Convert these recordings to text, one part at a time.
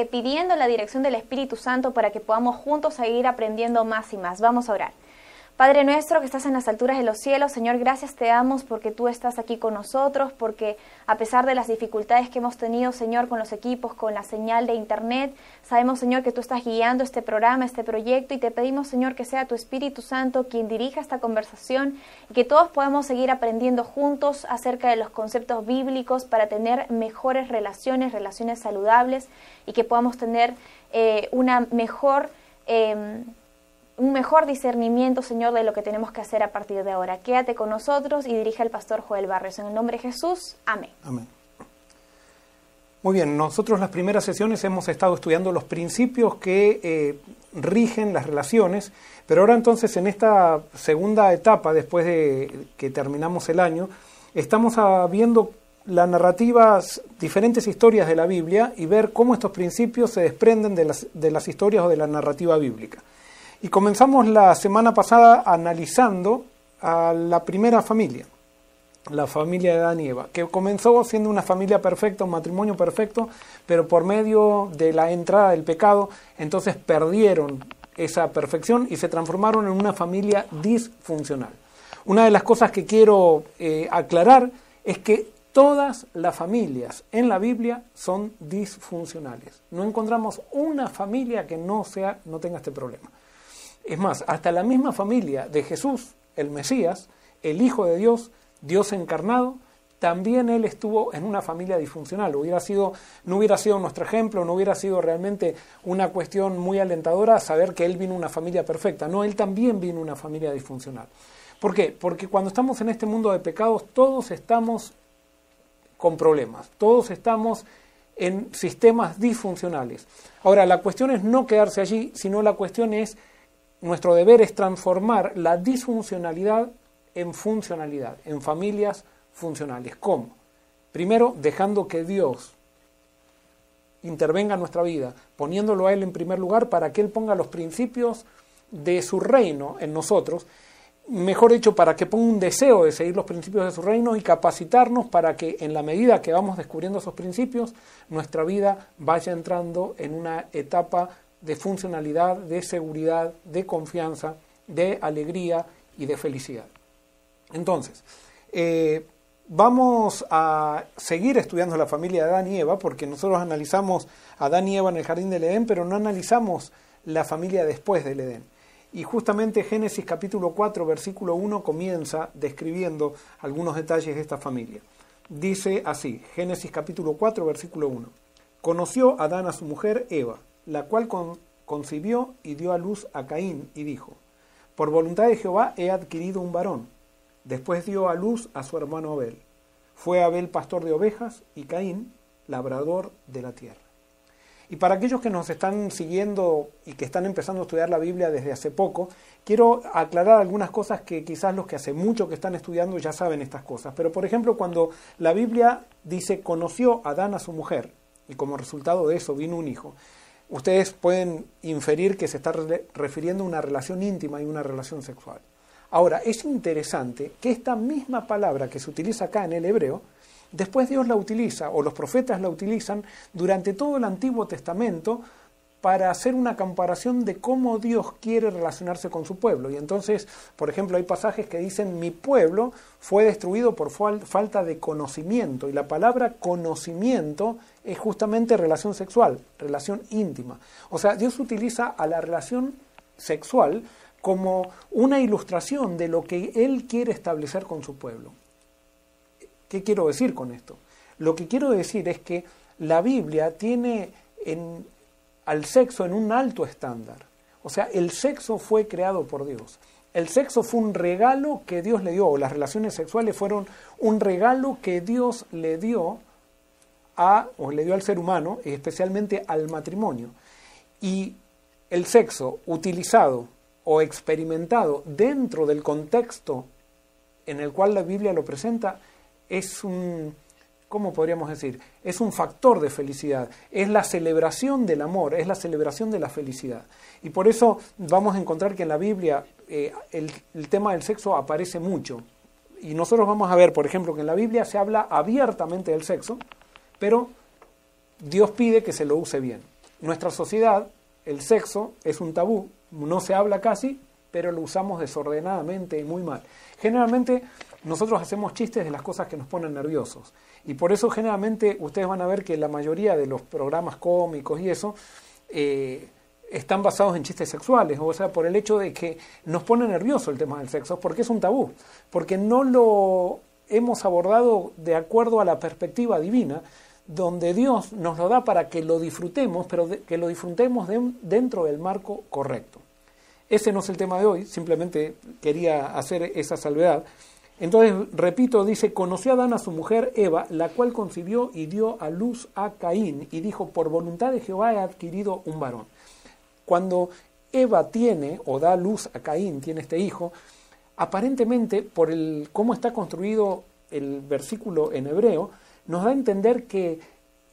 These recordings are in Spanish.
eh, pidiendo la dirección del Espíritu Santo para que podamos juntos seguir aprendiendo más y más. Vamos a orar. Padre nuestro que estás en las alturas de los cielos, Señor, gracias te damos porque tú estás aquí con nosotros, porque a pesar de las dificultades que hemos tenido, Señor, con los equipos, con la señal de Internet, sabemos, Señor, que tú estás guiando este programa, este proyecto, y te pedimos, Señor, que sea tu Espíritu Santo quien dirija esta conversación y que todos podamos seguir aprendiendo juntos acerca de los conceptos bíblicos para tener mejores relaciones, relaciones saludables, y que podamos tener eh, una mejor... Em, un mejor discernimiento, Señor, de lo que tenemos que hacer a partir de ahora. Quédate con nosotros y dirige al pastor Joel Barrios. En el nombre de Jesús, amén. Amén. Muy bien, nosotros las primeras sesiones hemos estado estudiando los principios que eh, rigen las relaciones, pero ahora entonces en esta segunda etapa, después de que terminamos el año, estamos viendo las narrativas, diferentes historias de la Biblia y ver cómo estos principios se desprenden de las, de las historias o de la narrativa bíblica. Y comenzamos la semana pasada analizando a la primera familia, la familia de Adán y Eva, que comenzó siendo una familia perfecta, un matrimonio perfecto, pero por medio de la entrada del pecado, entonces perdieron esa perfección y se transformaron en una familia disfuncional. Una de las cosas que quiero eh, aclarar es que todas las familias en la Biblia son disfuncionales. No encontramos una familia que no sea, no tenga este problema. Es más, hasta la misma familia de Jesús, el Mesías, el Hijo de Dios, Dios encarnado, también él estuvo en una familia disfuncional. No hubiera sido nuestro ejemplo, no hubiera sido realmente una cuestión muy alentadora saber que él vino una familia perfecta. No, él también vino una familia disfuncional. ¿Por qué? Porque cuando estamos en este mundo de pecados, todos estamos con problemas, todos estamos en sistemas disfuncionales. Ahora, la cuestión es no quedarse allí, sino la cuestión es nuestro deber es transformar la disfuncionalidad en funcionalidad, en familias funcionales. ¿Cómo? Primero, dejando que Dios intervenga en nuestra vida, poniéndolo a Él en primer lugar para que Él ponga los principios de su reino en nosotros, mejor dicho, para que ponga un deseo de seguir los principios de su reino y capacitarnos para que en la medida que vamos descubriendo esos principios, nuestra vida vaya entrando en una etapa de funcionalidad, de seguridad, de confianza, de alegría y de felicidad. Entonces, eh, vamos a seguir estudiando la familia de Adán y Eva, porque nosotros analizamos a Adán y Eva en el jardín del Edén, pero no analizamos la familia después del Edén. Y justamente Génesis capítulo 4, versículo 1 comienza describiendo algunos detalles de esta familia. Dice así, Génesis capítulo 4, versículo 1. Conoció Adán a su mujer Eva la cual concibió y dio a luz a Caín y dijo, por voluntad de Jehová he adquirido un varón. Después dio a luz a su hermano Abel. Fue Abel pastor de ovejas y Caín labrador de la tierra. Y para aquellos que nos están siguiendo y que están empezando a estudiar la Biblia desde hace poco, quiero aclarar algunas cosas que quizás los que hace mucho que están estudiando ya saben estas cosas. Pero por ejemplo, cuando la Biblia dice conoció Adán a su mujer y como resultado de eso vino un hijo, ustedes pueden inferir que se está refiriendo a una relación íntima y una relación sexual. Ahora, es interesante que esta misma palabra que se utiliza acá en el hebreo, después Dios la utiliza, o los profetas la utilizan, durante todo el Antiguo Testamento para hacer una comparación de cómo Dios quiere relacionarse con su pueblo. Y entonces, por ejemplo, hay pasajes que dicen, mi pueblo fue destruido por falta de conocimiento. Y la palabra conocimiento es justamente relación sexual, relación íntima. O sea, Dios utiliza a la relación sexual como una ilustración de lo que Él quiere establecer con su pueblo. ¿Qué quiero decir con esto? Lo que quiero decir es que la Biblia tiene en, al sexo en un alto estándar. O sea, el sexo fue creado por Dios. El sexo fue un regalo que Dios le dio, o las relaciones sexuales fueron un regalo que Dios le dio a, o le dio al ser humano, especialmente al matrimonio. Y el sexo utilizado o experimentado dentro del contexto en el cual la Biblia lo presenta es un, ¿cómo podríamos decir? Es un factor de felicidad, es la celebración del amor, es la celebración de la felicidad. Y por eso vamos a encontrar que en la Biblia eh, el, el tema del sexo aparece mucho. Y nosotros vamos a ver, por ejemplo, que en la Biblia se habla abiertamente del sexo, pero Dios pide que se lo use bien. nuestra sociedad el sexo es un tabú, no se habla casi, pero lo usamos desordenadamente y muy mal. Generalmente nosotros hacemos chistes de las cosas que nos ponen nerviosos. Y por eso generalmente ustedes van a ver que la mayoría de los programas cómicos y eso eh, están basados en chistes sexuales, o sea, por el hecho de que nos pone nervioso el tema del sexo, porque es un tabú, porque no lo hemos abordado de acuerdo a la perspectiva divina, donde Dios nos lo da para que lo disfrutemos, pero que lo disfrutemos dentro del marco correcto. Ese no es el tema de hoy, simplemente quería hacer esa salvedad. Entonces, repito, dice, conoció a Adán a su mujer Eva, la cual concibió y dio a luz a Caín, y dijo, por voluntad de Jehová he adquirido un varón. Cuando Eva tiene o da luz a Caín, tiene este hijo, aparentemente por el cómo está construido el versículo en hebreo, nos da a entender que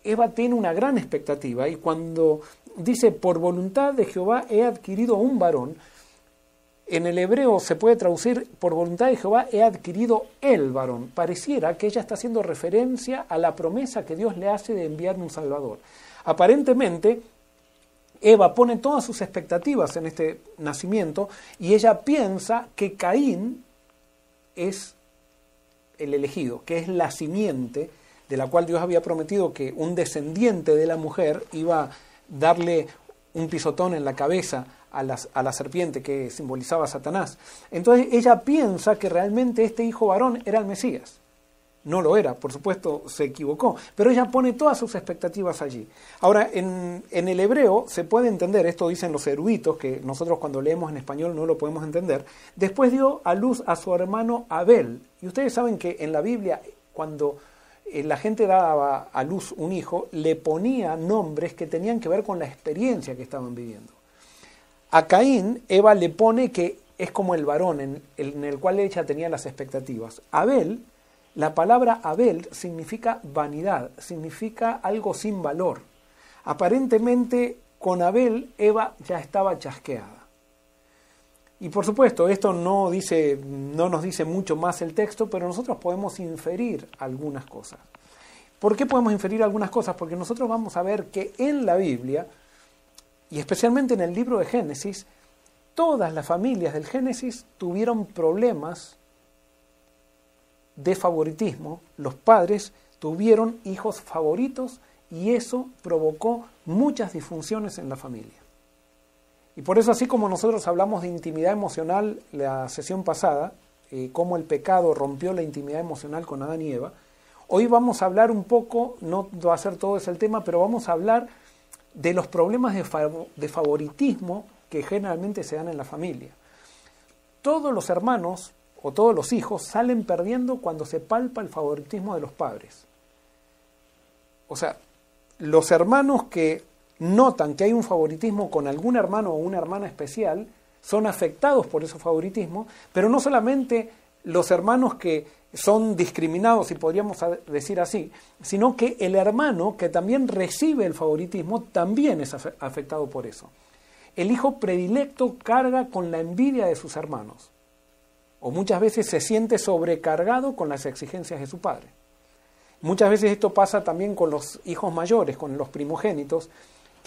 Eva tiene una gran expectativa y cuando dice por voluntad de Jehová he adquirido un varón, en el hebreo se puede traducir por voluntad de Jehová he adquirido el varón. Pareciera que ella está haciendo referencia a la promesa que Dios le hace de enviar un Salvador. Aparentemente, Eva pone todas sus expectativas en este nacimiento y ella piensa que Caín es el elegido, que es la simiente de la cual Dios había prometido que un descendiente de la mujer iba a darle un pisotón en la cabeza a, la serpiente que simbolizaba a Satanás. Entonces ella piensa que realmente este hijo varón era el Mesías. No lo era, por supuesto se equivocó, pero ella pone todas sus expectativas allí. Ahora, en, en, el hebreo se puede entender, esto dicen los eruditos, que nosotros cuando leemos en español no lo podemos entender, después dio a luz a su hermano Abel. Y ustedes saben que en la Biblia, cuando eh, la gente daba a luz un hijo, le ponía nombres que tenían que ver con la experiencia que estaban viviendo. A Caín, Eva le pone que es como el varón en, el cual ella tenía las expectativas. Abel, la palabra Abel significa vanidad, significa algo sin valor. Aparentemente con Abel Eva ya estaba chasqueada. Y por supuesto, esto no, dice, no nos dice mucho más el texto, pero nosotros podemos inferir algunas cosas. ¿Por qué podemos inferir algunas cosas? Porque nosotros vamos a ver que en la Biblia, y especialmente en el libro de Génesis, todas las familias del Génesis tuvieron problemas de favoritismo. Los padres tuvieron hijos favoritos y eso provocó muchas disfunciones en la familia. Y por eso así como nosotros hablamos de intimidad emocional la sesión pasada, eh, cómo el pecado rompió la intimidad emocional con Adán y Eva, hoy vamos a hablar un poco, no va a ser todo ese el tema, pero vamos a hablar de los problemas de, favoritismo que generalmente se dan en la familia. Todos los hermanos o todos los hijos salen perdiendo cuando se palpa el favoritismo de los padres. O sea, los hermanos que notan que hay un favoritismo con algún hermano o una hermana especial, son afectados por ese favoritismo, pero no solamente los hermanos que son discriminados, si podríamos decir así, sino que el hermano que también recibe el favoritismo también es afectado por eso. El hijo predilecto carga con la envidia de sus hermanos, o muchas veces se siente sobrecargado con las exigencias de su padre. Muchas veces esto pasa también con los hijos mayores, con los primogénitos,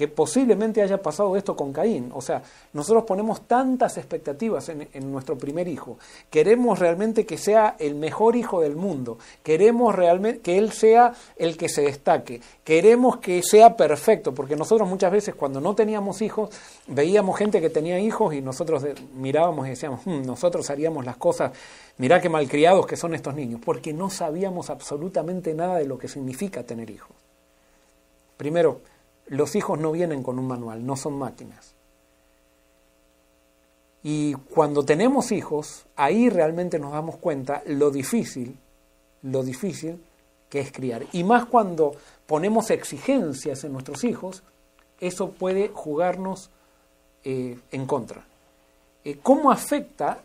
que posiblemente haya pasado esto con Caín. O sea, nosotros ponemos tantas expectativas en, nuestro primer hijo. Queremos realmente que sea el mejor hijo del mundo. Queremos realmente que él sea el que se destaque. Queremos que sea perfecto, porque nosotros muchas veces cuando no teníamos hijos, veíamos gente que tenía hijos y nosotros mirábamos y decíamos, hmm, nosotros haríamos las cosas, mirá qué malcriados que son estos niños, porque no sabíamos absolutamente nada de lo que significa tener hijos. Primero, los hijos no vienen con un manual, no son máquinas. Y cuando tenemos hijos, ahí realmente nos damos cuenta lo difícil, lo difícil que es criar. Y más cuando ponemos exigencias en nuestros hijos, eso puede jugarnos eh, en contra. Eh, ¿Cómo afecta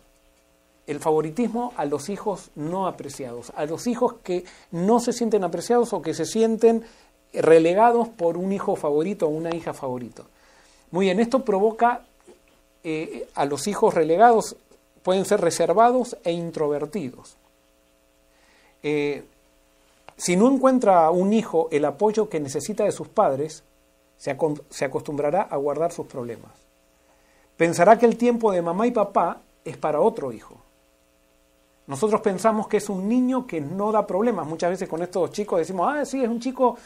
el favoritismo a los hijos no apreciados? A los hijos que no se sienten apreciados o que se sienten relegados por un hijo favorito o una hija favorito. Muy bien, esto provoca eh, a los hijos relegados, pueden ser reservados e introvertidos. Eh, si no encuentra un hijo el apoyo que necesita de sus padres, se, se acostumbrará a guardar sus problemas. Pensará que el tiempo de mamá y papá es para otro hijo. Nosotros pensamos que es un niño que no da problemas. Muchas veces con estos chicos decimos, ah, sí, es un chico,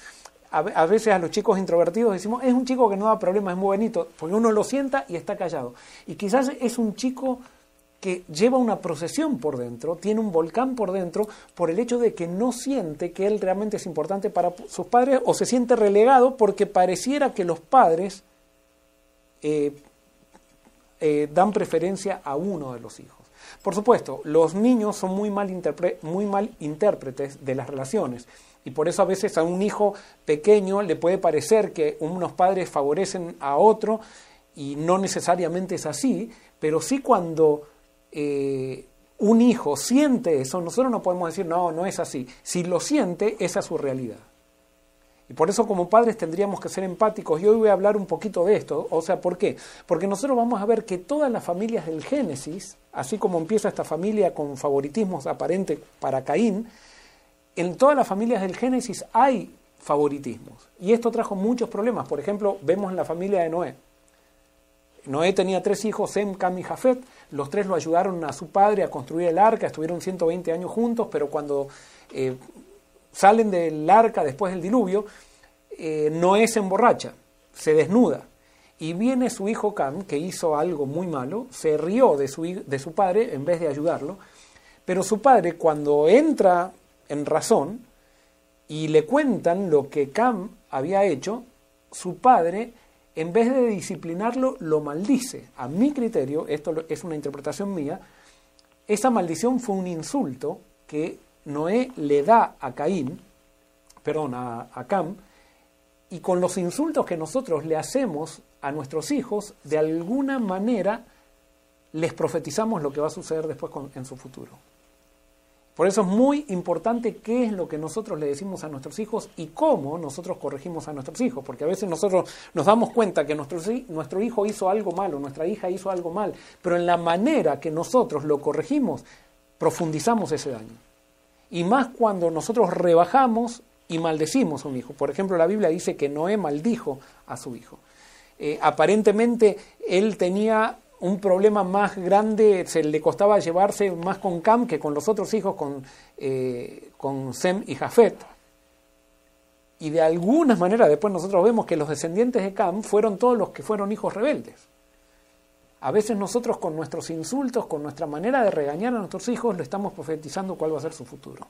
a veces a los chicos introvertidos decimos, es un chico que no da problemas, es muy bonito, porque uno lo sienta y está callado. Y quizás es un chico que lleva una procesión por dentro, tiene un volcán por dentro, por el hecho de que no siente que él realmente es importante para sus padres o se siente relegado porque pareciera que los padres eh, eh, dan preferencia a uno de los hijos. Por supuesto, los niños son muy mal, muy mal intérpretes de las relaciones y por eso a veces a un hijo pequeño le puede parecer que unos padres favorecen a otro y no necesariamente es así, pero sí cuando eh, un hijo siente eso, nosotros no podemos decir, no, no es así. Si lo siente, esa es su realidad. Y por eso como padres tendríamos que ser empáticos. Y hoy voy a hablar un poquito de esto. O sea, ¿por qué? Porque nosotros vamos a ver que todas las familias del Génesis, así como empieza esta familia con favoritismos aparentes para Caín, en todas las familias del Génesis hay favoritismos. Y esto trajo muchos problemas. Por ejemplo, vemos en la familia de Noé. Noé tenía tres hijos, Sem, Cam y Jafet. Los tres lo ayudaron a su padre a construir el arca, estuvieron 120 años juntos, pero cuando eh, salen del arca después del diluvio, eh, Noé se emborracha, se desnuda. Y viene su hijo Cam, que hizo algo muy malo, se rió de su, de su padre en vez de ayudarlo. Pero su padre, cuando entra en razón y le cuentan lo que Cam había hecho, su padre en vez de disciplinarlo, lo maldice. A mi criterio, esto es una interpretación mía, esa maldición fue un insulto que Noé le da a Caín, perdón, a, a Cam, y con los insultos que nosotros le hacemos a nuestros hijos, de alguna manera les profetizamos lo que va a suceder después en su futuro. Por eso es muy importante qué es lo que nosotros le decimos a nuestros hijos y cómo nosotros corregimos a nuestros hijos, porque a veces nosotros nos damos cuenta que nuestro, nuestro hijo hizo algo malo, nuestra hija hizo algo mal, pero en la manera que nosotros lo corregimos, profundizamos ese daño. Y más cuando nosotros rebajamos y maldecimos a un hijo. Por ejemplo, la Biblia dice que Noé maldijo a su hijo. Eh, aparentemente él tenía un problema más grande, se le costaba llevarse más con Cam que con los otros hijos, con, eh, con Sem y Jafet. Y de alguna manera después nosotros vemos que los descendientes de Cam fueron todos los que fueron hijos rebeldes. A veces nosotros con nuestros insultos, con nuestra manera de regañar a nuestros hijos, le estamos profetizando cuál va a ser su futuro.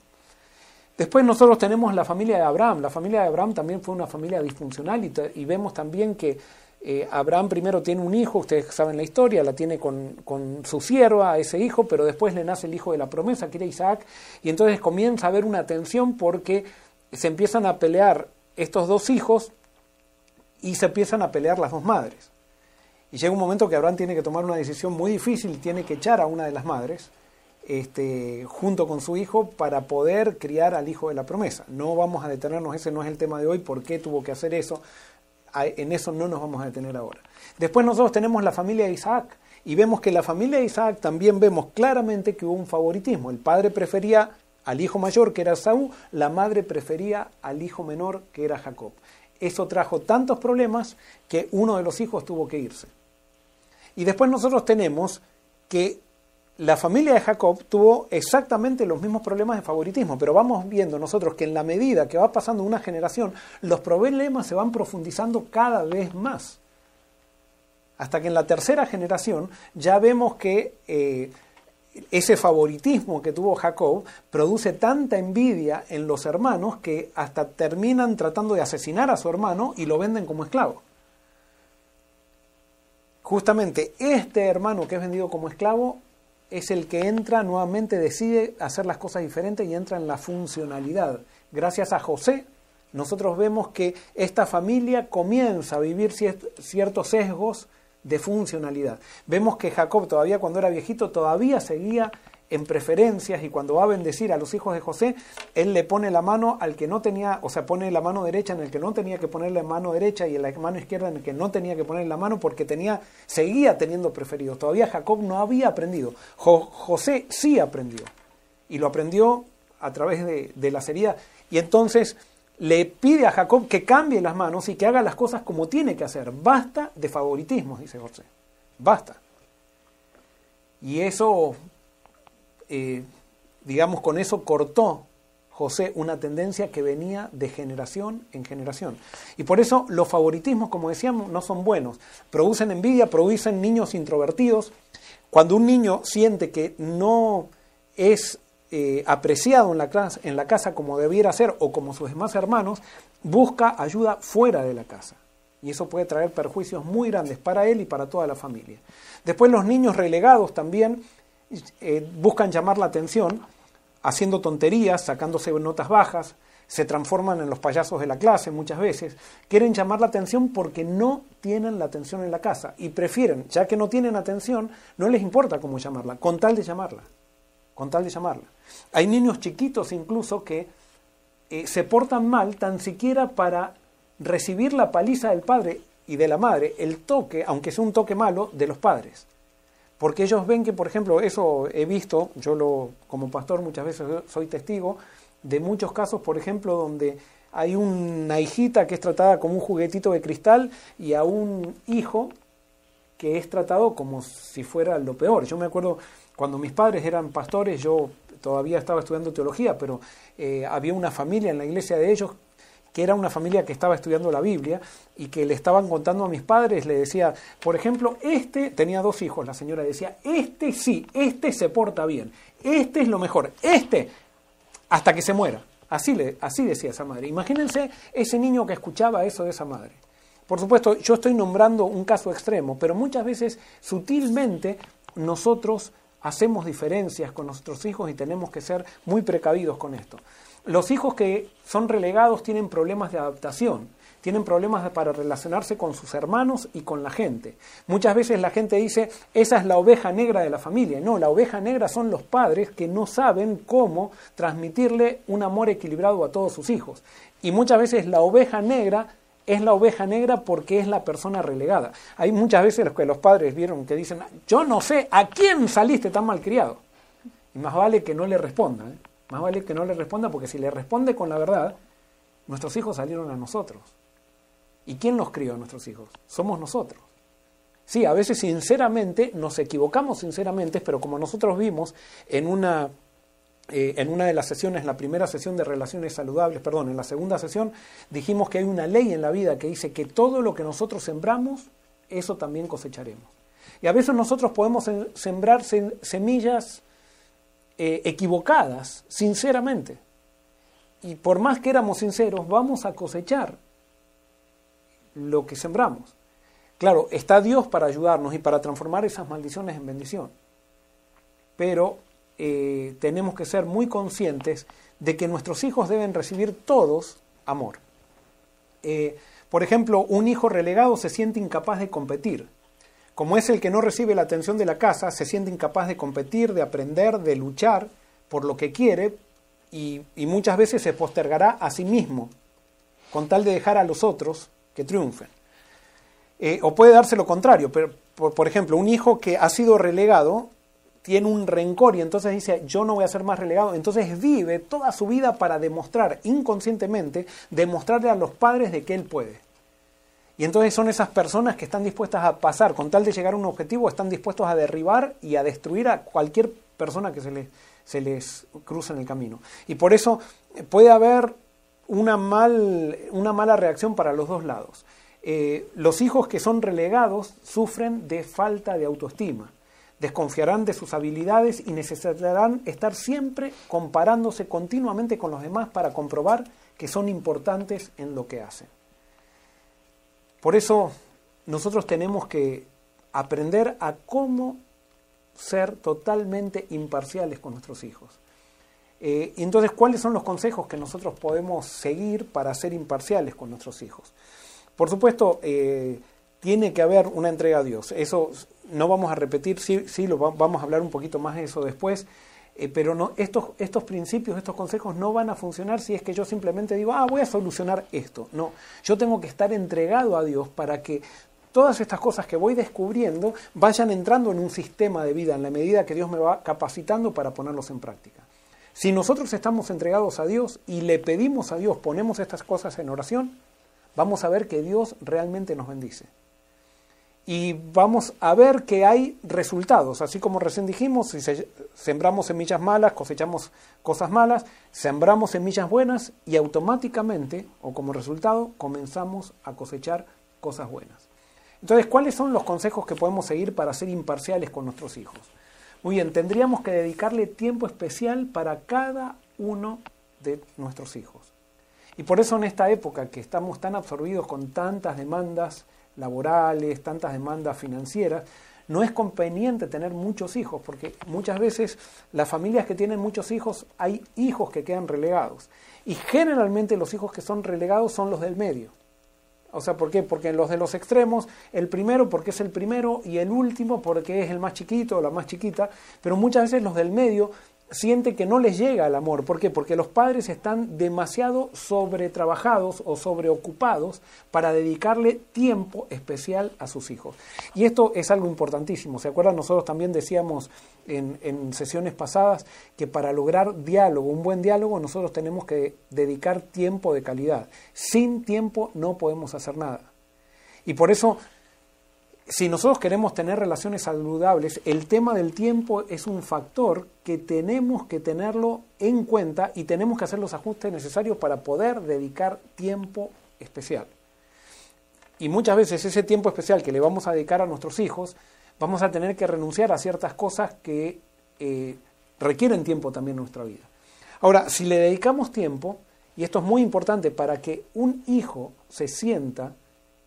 Después nosotros tenemos la familia de Abraham. La familia de Abraham también fue una familia disfuncional y, y vemos también que eh, Abraham primero tiene un hijo, ustedes saben la historia, la tiene con, su sierva, ese hijo, pero después le nace el hijo de la promesa, que era Isaac, y entonces comienza a haber una tensión porque se empiezan a pelear estos dos hijos y se empiezan a pelear las dos madres. Y llega un momento que Abraham tiene que tomar una decisión muy difícil, tiene que echar a una de las madres, este, junto con su hijo para poder criar al hijo de la promesa. No vamos a detenernos, ese no es el tema de hoy, por qué tuvo que hacer eso, en eso no nos vamos a detener ahora. Después nosotros tenemos la familia de Isaac y vemos que la familia de Isaac también vemos claramente que hubo un favoritismo. El padre prefería al hijo mayor que era Saúl, la madre prefería al hijo menor que era Jacob. Eso trajo tantos problemas que uno de los hijos tuvo que irse. Y después nosotros tenemos que la familia de Jacob tuvo exactamente los mismos problemas de favoritismo, pero vamos viendo nosotros que en la medida que va pasando una generación, los problemas se van profundizando cada vez más. Hasta que en la tercera generación ya vemos que eh, ese favoritismo que tuvo Jacob produce tanta envidia en los hermanos que hasta terminan tratando de asesinar a su hermano y lo venden como esclavo. Justamente este hermano que es vendido como esclavo es el que entra nuevamente, decide hacer las cosas diferentes y entra en la funcionalidad. Gracias a José, nosotros vemos que esta familia comienza a vivir ciertos sesgos de funcionalidad. Vemos que Jacob todavía cuando era viejito todavía seguía en preferencias y cuando va a bendecir a los hijos de José, él le pone la mano al que no tenía, o sea, pone la mano derecha en el que no tenía que ponerle la mano derecha y en la mano izquierda en el que no tenía que poner la mano porque tenía, seguía teniendo preferidos. Todavía Jacob no había aprendido. José sí aprendió y lo aprendió a través de, de las heridas. Y entonces le pide a Jacob que cambie las manos y que haga las cosas como tiene que hacer. Basta de favoritismo, dice José. Basta. Y eso, eh, digamos, con eso cortó José una tendencia que venía de generación en generación. Y por eso los favoritismos, como decíamos, no son buenos. Producen envidia, producen niños introvertidos. Cuando un niño siente que no es eh, apreciado en la, casa, en la casa como debiera ser o como sus demás hermanos, busca ayuda fuera de la casa. Y eso puede traer perjuicios muy grandes para él y para toda la familia. Después los niños relegados también eh, buscan llamar la atención haciendo tonterías, sacándose notas bajas, se transforman en los payasos de la clase muchas veces, quieren llamar la atención porque no tienen la atención en la casa y prefieren, ya que no tienen atención, no les importa cómo llamarla, con tal de llamarla, con tal de llamarla. Hay niños chiquitos incluso que eh, se portan mal tan siquiera para recibir la paliza del padre y de la madre, el toque, aunque sea un toque malo, de los padres. Porque ellos ven que, por ejemplo, eso he visto, yo lo, como pastor muchas veces soy testigo, de muchos casos, por ejemplo, donde hay una hijita que es tratada como un juguetito de cristal y a un hijo que es tratado como si fuera lo peor. Yo me acuerdo cuando mis padres eran pastores, yo todavía estaba estudiando teología, pero eh, había una familia en la iglesia de ellos que era una familia que estaba estudiando la Biblia y que le estaban contando a mis padres, le decía, por ejemplo, este tenía dos hijos, la señora decía, este sí, este se porta bien, este es lo mejor, este hasta que se muera. Así, le, así decía esa madre. Imagínense ese niño que escuchaba eso de esa madre. Por supuesto, yo estoy nombrando un caso extremo, pero muchas veces sutilmente nosotros hacemos diferencias con nuestros hijos y tenemos que ser muy precavidos con esto. Los hijos que son relegados tienen problemas de adaptación, tienen problemas para relacionarse con sus hermanos y con la gente. Muchas veces la gente dice, esa es la oveja negra de la familia. No, la oveja negra son los padres que no saben cómo transmitirle un amor equilibrado a todos sus hijos. Y muchas veces la oveja negra es la oveja negra porque es la persona relegada. Hay muchas veces los que los padres vieron que dicen, yo no sé a quién saliste tan mal criado. Y más vale que no le respondan. ¿eh? Más vale que no le responda porque si le responde con la verdad, nuestros hijos salieron a nosotros. ¿Y quién los crió a nuestros hijos? Somos nosotros. Sí, a veces sinceramente nos equivocamos sinceramente, pero como nosotros vimos en una, eh, en una de las sesiones, la primera sesión de relaciones saludables, perdón, en la segunda sesión, dijimos que hay una ley en la vida que dice que todo lo que nosotros sembramos, eso también cosecharemos. Y a veces nosotros podemos sembrar semillas eh, equivocadas, sinceramente. Y por más que éramos sinceros, vamos a cosechar lo que sembramos. Claro, está Dios para ayudarnos y para transformar esas maldiciones en bendición. Pero eh, tenemos que ser muy conscientes de que nuestros hijos deben recibir todos amor. Eh, por ejemplo, un hijo relegado se siente incapaz de competir como es el que no recibe la atención de la casa, se siente incapaz de competir, de aprender, de luchar por lo que quiere y, muchas veces se postergará a sí mismo con tal de dejar a los otros que triunfen. Eh, o puede darse lo contrario, pero, por, ejemplo, un hijo que ha sido relegado tiene un rencor y entonces dice, yo no voy a ser más relegado, entonces vive toda su vida para demostrar inconscientemente, demostrarle a los padres de que él puede. Y entonces son esas personas que están dispuestas a pasar, con tal de llegar a un objetivo, están dispuestos a derribar y a destruir a cualquier persona que se les, se les cruza en el camino. Y por eso puede haber una, mal, una mala reacción para los dos lados. Eh, los hijos que son relegados sufren de falta de autoestima, desconfiarán de sus habilidades y necesitarán estar siempre comparándose continuamente con los demás para comprobar que son importantes en lo que hacen. Por eso nosotros tenemos que aprender a cómo ser totalmente imparciales con nuestros hijos. Eh, entonces, ¿cuáles son los consejos que nosotros podemos seguir para ser imparciales con nuestros hijos? Por supuesto, eh, tiene que haber una entrega a Dios. Eso no vamos a repetir, sí, sí lo vamos a hablar un poquito más de eso después, eh, pero no, estos, estos principios, estos consejos no van a funcionar si es que yo simplemente digo, ah, voy a solucionar esto. No, yo tengo que estar entregado a Dios para que todas estas cosas que voy descubriendo vayan entrando en un sistema de vida en la medida que Dios me va capacitando para ponerlos en práctica. Si nosotros estamos entregados a Dios y le pedimos a Dios, ponemos estas cosas en oración, vamos a ver que Dios realmente nos bendice. Y vamos a ver que hay resultados, así como recién dijimos, si sembramos semillas malas, cosechamos cosas malas, sembramos semillas buenas y automáticamente, o como resultado, comenzamos a cosechar cosas buenas. Entonces, ¿cuáles son los consejos que podemos seguir para ser imparciales con nuestros hijos? Muy bien, tendríamos que dedicarle tiempo especial para cada uno de nuestros hijos. Y por eso en esta época que estamos tan absorbidos con tantas demandas laborales, tantas demandas financieras, no es conveniente tener muchos hijos, porque muchas veces las familias que tienen muchos hijos, hay hijos que quedan relegados. Y generalmente los hijos que son relegados son los del medio. O sea, ¿por qué? Porque en los de los extremos, el primero porque es el primero y el último porque es el más chiquito o la más chiquita, pero muchas veces los del medio siente que no les llega el amor. ¿Por qué? Porque los padres están demasiado sobretrabajados o sobreocupados para dedicarle tiempo especial a sus hijos. Y esto es algo importantísimo. ¿Se acuerdan? Nosotros también decíamos en, en sesiones pasadas que para lograr diálogo, un buen diálogo, nosotros tenemos que dedicar tiempo de calidad. Sin tiempo no podemos hacer nada. Y por eso si nosotros queremos tener relaciones saludables, el tema del tiempo es un factor que tenemos que tenerlo en cuenta y tenemos que hacer los ajustes necesarios para poder dedicar tiempo especial. Y muchas veces ese tiempo especial que le vamos a dedicar a nuestros hijos, vamos a tener que renunciar a ciertas cosas que eh, requieren tiempo también en nuestra vida. Ahora, si le dedicamos tiempo, y esto es muy importante para que un hijo se sienta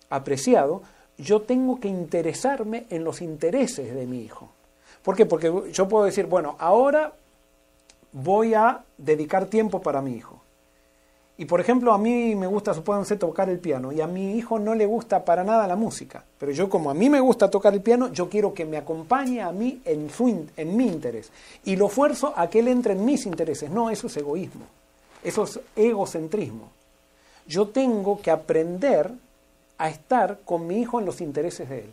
apreciado, yo tengo que interesarme en los intereses de mi hijo. ¿Por qué? Porque yo puedo decir, bueno, ahora voy a dedicar tiempo para mi hijo. Y por ejemplo, a mí me gusta, supónganse, tocar el piano y a mi hijo no le gusta para nada la música. Pero yo como a mí me gusta tocar el piano, yo quiero que me acompañe a mí en, su, en mi interés. Y lo fuerzo a que él entre en mis intereses. No, eso es egoísmo. Eso es egocentrismo. Yo tengo que aprender a estar con mi hijo en los intereses de él.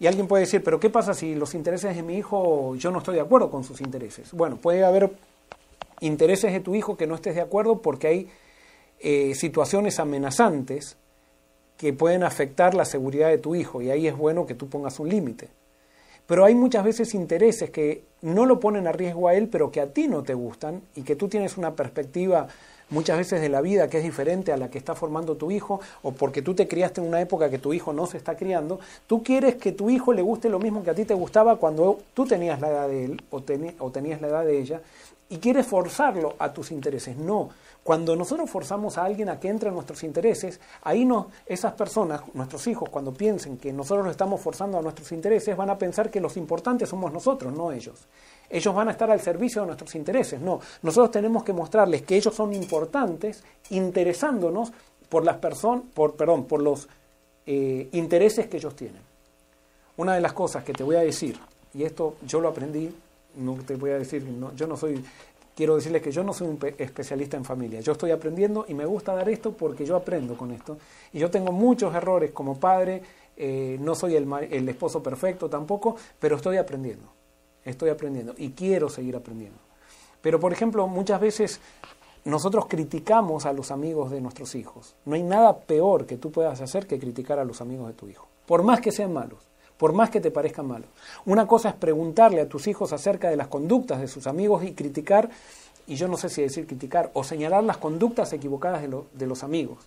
Y alguien puede decir, pero ¿qué pasa si los intereses de mi hijo yo no estoy de acuerdo con sus intereses? Bueno, puede haber intereses de tu hijo que no estés de acuerdo porque hay eh, situaciones amenazantes que pueden afectar la seguridad de tu hijo y ahí es bueno que tú pongas un límite. Pero hay muchas veces intereses que no lo ponen a riesgo a él, pero que a ti no te gustan y que tú tienes una perspectiva muchas veces de la vida que es diferente a la que está formando tu hijo, o porque tú te criaste en una época que tu hijo no se está criando, tú quieres que tu hijo le guste lo mismo que a ti te gustaba cuando tú tenías la edad de él o, o tenías la edad de ella, y quieres forzarlo a tus intereses. No, cuando nosotros forzamos a alguien a que entre en nuestros intereses, ahí no, esas personas, nuestros hijos, cuando piensen que nosotros lo estamos forzando a nuestros intereses, van a pensar que los importantes somos nosotros, no ellos ellos van a estar al servicio de nuestros intereses. No, nosotros tenemos que mostrarles que ellos son importantes interesándonos por las personas, por, perdón, por los eh, intereses que ellos tienen. Una de las cosas que te voy a decir, y esto yo lo aprendí, no te voy a decir, no, yo no soy, quiero decirles que yo no soy un especialista en familia, yo estoy aprendiendo y me gusta dar esto porque yo aprendo con esto. Y yo tengo muchos errores como padre, eh, no soy el esposo perfecto tampoco, pero estoy aprendiendo estoy aprendiendo y quiero seguir aprendiendo. Pero, por ejemplo, muchas veces nosotros criticamos a los amigos de nuestros hijos. No hay nada peor que tú puedas hacer que criticar a los amigos de tu hijo, por más que sean malos, por más que te parezcan malos. Una cosa es preguntarle a tus hijos acerca de las conductas de sus amigos y criticar, y yo no sé si decir criticar, o señalar las conductas equivocadas de, de los amigos.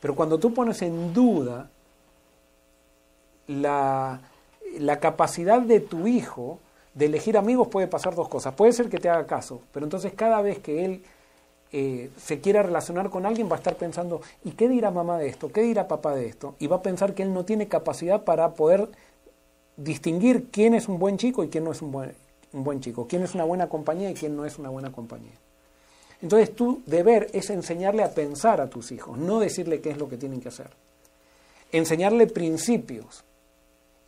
Pero cuando tú pones en duda la, la capacidad de tu hijo, de elegir amigos puede pasar dos cosas. Puede ser que te haga caso, pero entonces cada vez que él eh, se quiera relacionar con alguien va a estar pensando, ¿y qué dirá mamá de esto? ¿Qué dirá papá de esto? Y va a pensar que él no tiene capacidad para poder distinguir quién es un buen chico y quién no es un buen, un buen chico, quién es una buena compañía y quién no es una buena compañía. Entonces tu deber es enseñarle a pensar a tus hijos, no decirle qué es lo que tienen que hacer. Enseñarle principios,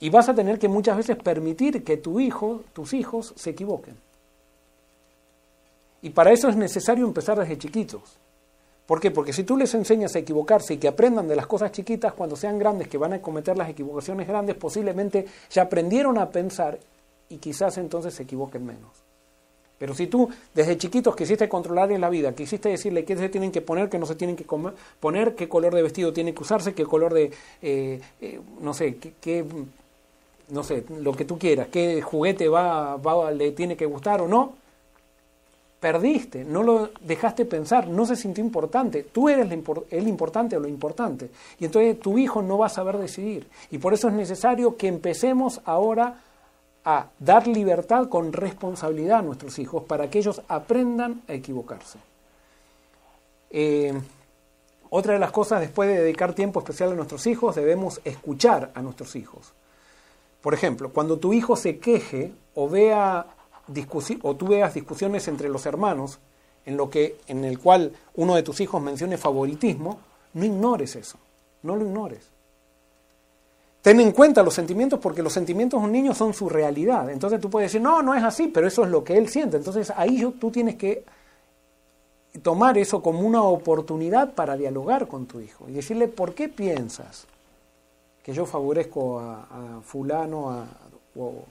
y vas a tener que muchas veces permitir que tu hijo, tus hijos, se equivoquen. Y para eso es necesario empezar desde chiquitos. ¿Por qué? Porque si tú les enseñas a equivocarse y que aprendan de las cosas chiquitas, cuando sean grandes, que van a cometer las equivocaciones grandes, posiblemente ya aprendieron a pensar y quizás entonces se equivoquen menos. Pero si tú desde chiquitos quisiste controlarles la vida, quisiste decirle qué se tienen que poner, qué no se tienen que poner, qué color de vestido tiene que usarse, qué color de, eh, eh, no sé, qué, no sé, lo que tú quieras, qué juguete va, va, le tiene que gustar o no, perdiste, no lo dejaste pensar, no se sintió importante. Tú eres el importante o lo importante. Y entonces tu hijo no va a saber decidir. Y por eso es necesario que empecemos ahora a dar libertad con responsabilidad a nuestros hijos para que ellos aprendan a equivocarse. Eh, otra de las cosas, después de dedicar tiempo especial a nuestros hijos, debemos escuchar a nuestros hijos. Por ejemplo, cuando tu hijo se queje o vea o tú veas discusiones entre los hermanos en lo que en el cual uno de tus hijos mencione favoritismo, no ignores eso, no lo ignores. Ten en cuenta los sentimientos porque los sentimientos de un niño son su realidad. Entonces tú puedes decir, no, no es así, pero eso es lo que él siente. Entonces ahí tú tienes que tomar eso como una oportunidad para dialogar con tu hijo y decirle, ¿por qué piensas que yo favorezco a, fulano o,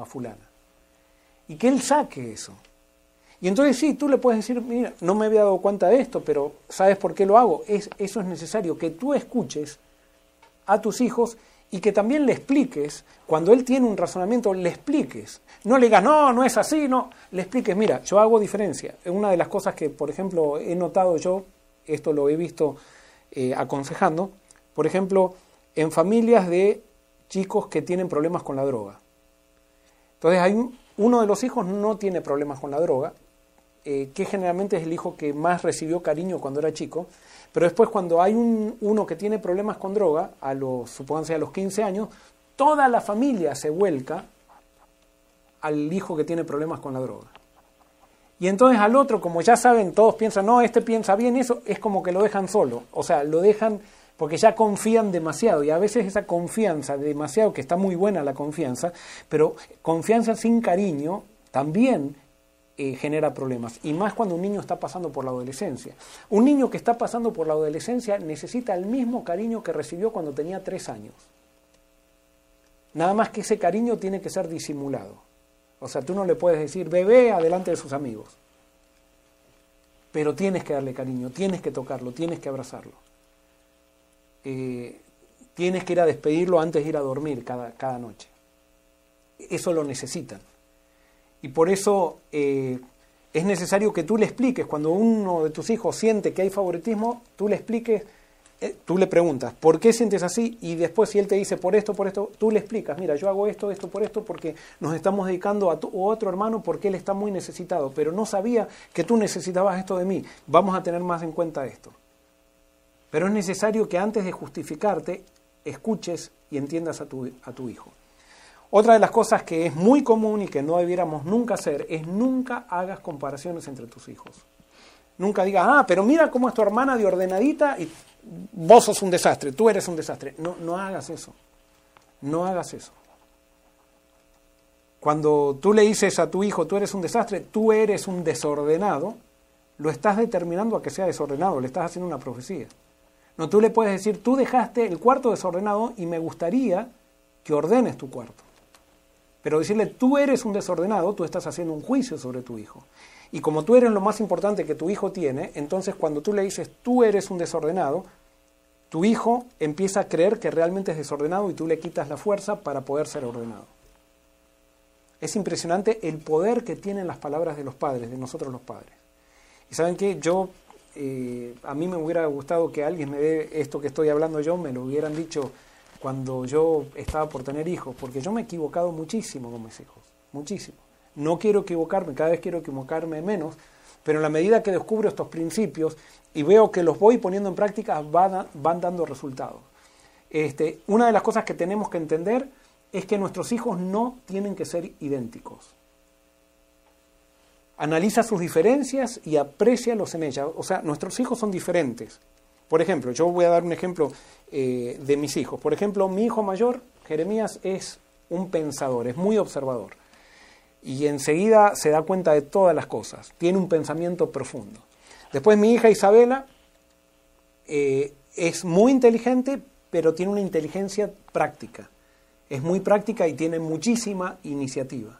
a fulana? Y que él saque eso. Y entonces sí, tú le puedes decir, mira, no me había dado cuenta de esto, pero ¿sabes por qué lo hago? Es, eso es necesario, que tú escuches a tus hijos y que también le expliques, cuando él tiene un razonamiento, le expliques. No le digas, no, no es así, no. Le expliques, mira, yo hago diferencia. Una de las cosas que, por ejemplo, he notado yo, esto lo he visto eh, aconsejando, por ejemplo, en familias de chicos que tienen problemas con la droga. Entonces, hay uno de los hijos no tiene problemas con la droga, eh, que generalmente es el hijo que más recibió cariño cuando era chico, pero después cuando hay un, uno que tiene problemas con droga, a los, supónganse a los 15 años, toda la familia se vuelca al hijo que tiene problemas con la droga. Y entonces al otro, como ya saben, todos piensan, no, este piensa bien, eso es como que lo dejan solo. O sea, lo dejan porque ya confían demasiado. Y a veces esa confianza, demasiado, que está muy buena la confianza, pero confianza sin cariño también eh, genera problemas, y más cuando un niño está pasando por la adolescencia. Un niño que está pasando por la adolescencia necesita el mismo cariño que recibió cuando tenía tres años. Nada más que ese cariño tiene que ser disimulado. O sea, tú no le puedes decir bebé adelante de sus amigos. Pero tienes que darle cariño, tienes que tocarlo, tienes que abrazarlo. Eh, tienes que ir a despedirlo antes de ir a dormir cada, cada noche. Eso lo necesitan. Y por eso eh, es necesario que tú le expliques, cuando uno de tus hijos siente que hay favoritismo, tú le expliques, eh, tú le preguntas, ¿por qué sientes así? Y después si él te dice, por esto, por esto, tú le explicas, mira, yo hago esto, esto, por esto, porque nos estamos dedicando a tu otro hermano porque él está muy necesitado, pero no sabía que tú necesitabas esto de mí. Vamos a tener más en cuenta esto. Pero es necesario que antes de justificarte, escuches y entiendas a tu, a tu hijo. Otra de las cosas que es muy común y que no debiéramos nunca hacer es nunca hagas comparaciones entre tus hijos. Nunca digas, ah, pero mira cómo es tu hermana de ordenadita y vos sos un desastre, tú eres un desastre. No, no hagas eso. No hagas eso. Cuando tú le dices a tu hijo, tú eres un desastre, tú eres un desordenado, lo estás determinando a que sea desordenado, le estás haciendo una profecía. No, tú le puedes decir, tú dejaste el cuarto desordenado y me gustaría que ordenes tu cuarto. Pero decirle, tú eres un desordenado, tú estás haciendo un juicio sobre tu hijo. Y como tú eres lo más importante que tu hijo tiene, entonces cuando tú le dices, tú eres un desordenado, tu hijo empieza a creer que realmente es desordenado y tú le quitas la fuerza para poder ser ordenado. Es impresionante el poder que tienen las palabras de los padres, de nosotros los padres. Y saben que yo, eh, a mí me hubiera gustado que alguien me dé esto que estoy hablando yo, me lo hubieran dicho cuando yo estaba por tener hijos, porque yo me he equivocado muchísimo con mis hijos, muchísimo. No quiero equivocarme, cada vez quiero equivocarme menos, pero en la medida que descubro estos principios y veo que los voy poniendo en práctica, van, van dando resultados. Este, una de las cosas que tenemos que entender es que nuestros hijos no tienen que ser idénticos. Analiza sus diferencias y aprécialos en ellas. O sea, nuestros hijos son diferentes. Por ejemplo, yo voy a dar un ejemplo eh, de mis hijos. Por ejemplo, mi hijo mayor, Jeremías, es un pensador, es muy observador. Y enseguida se da cuenta de todas las cosas, tiene un pensamiento profundo. Después mi hija Isabela eh, es muy inteligente, pero tiene una inteligencia práctica. Es muy práctica y tiene muchísima iniciativa.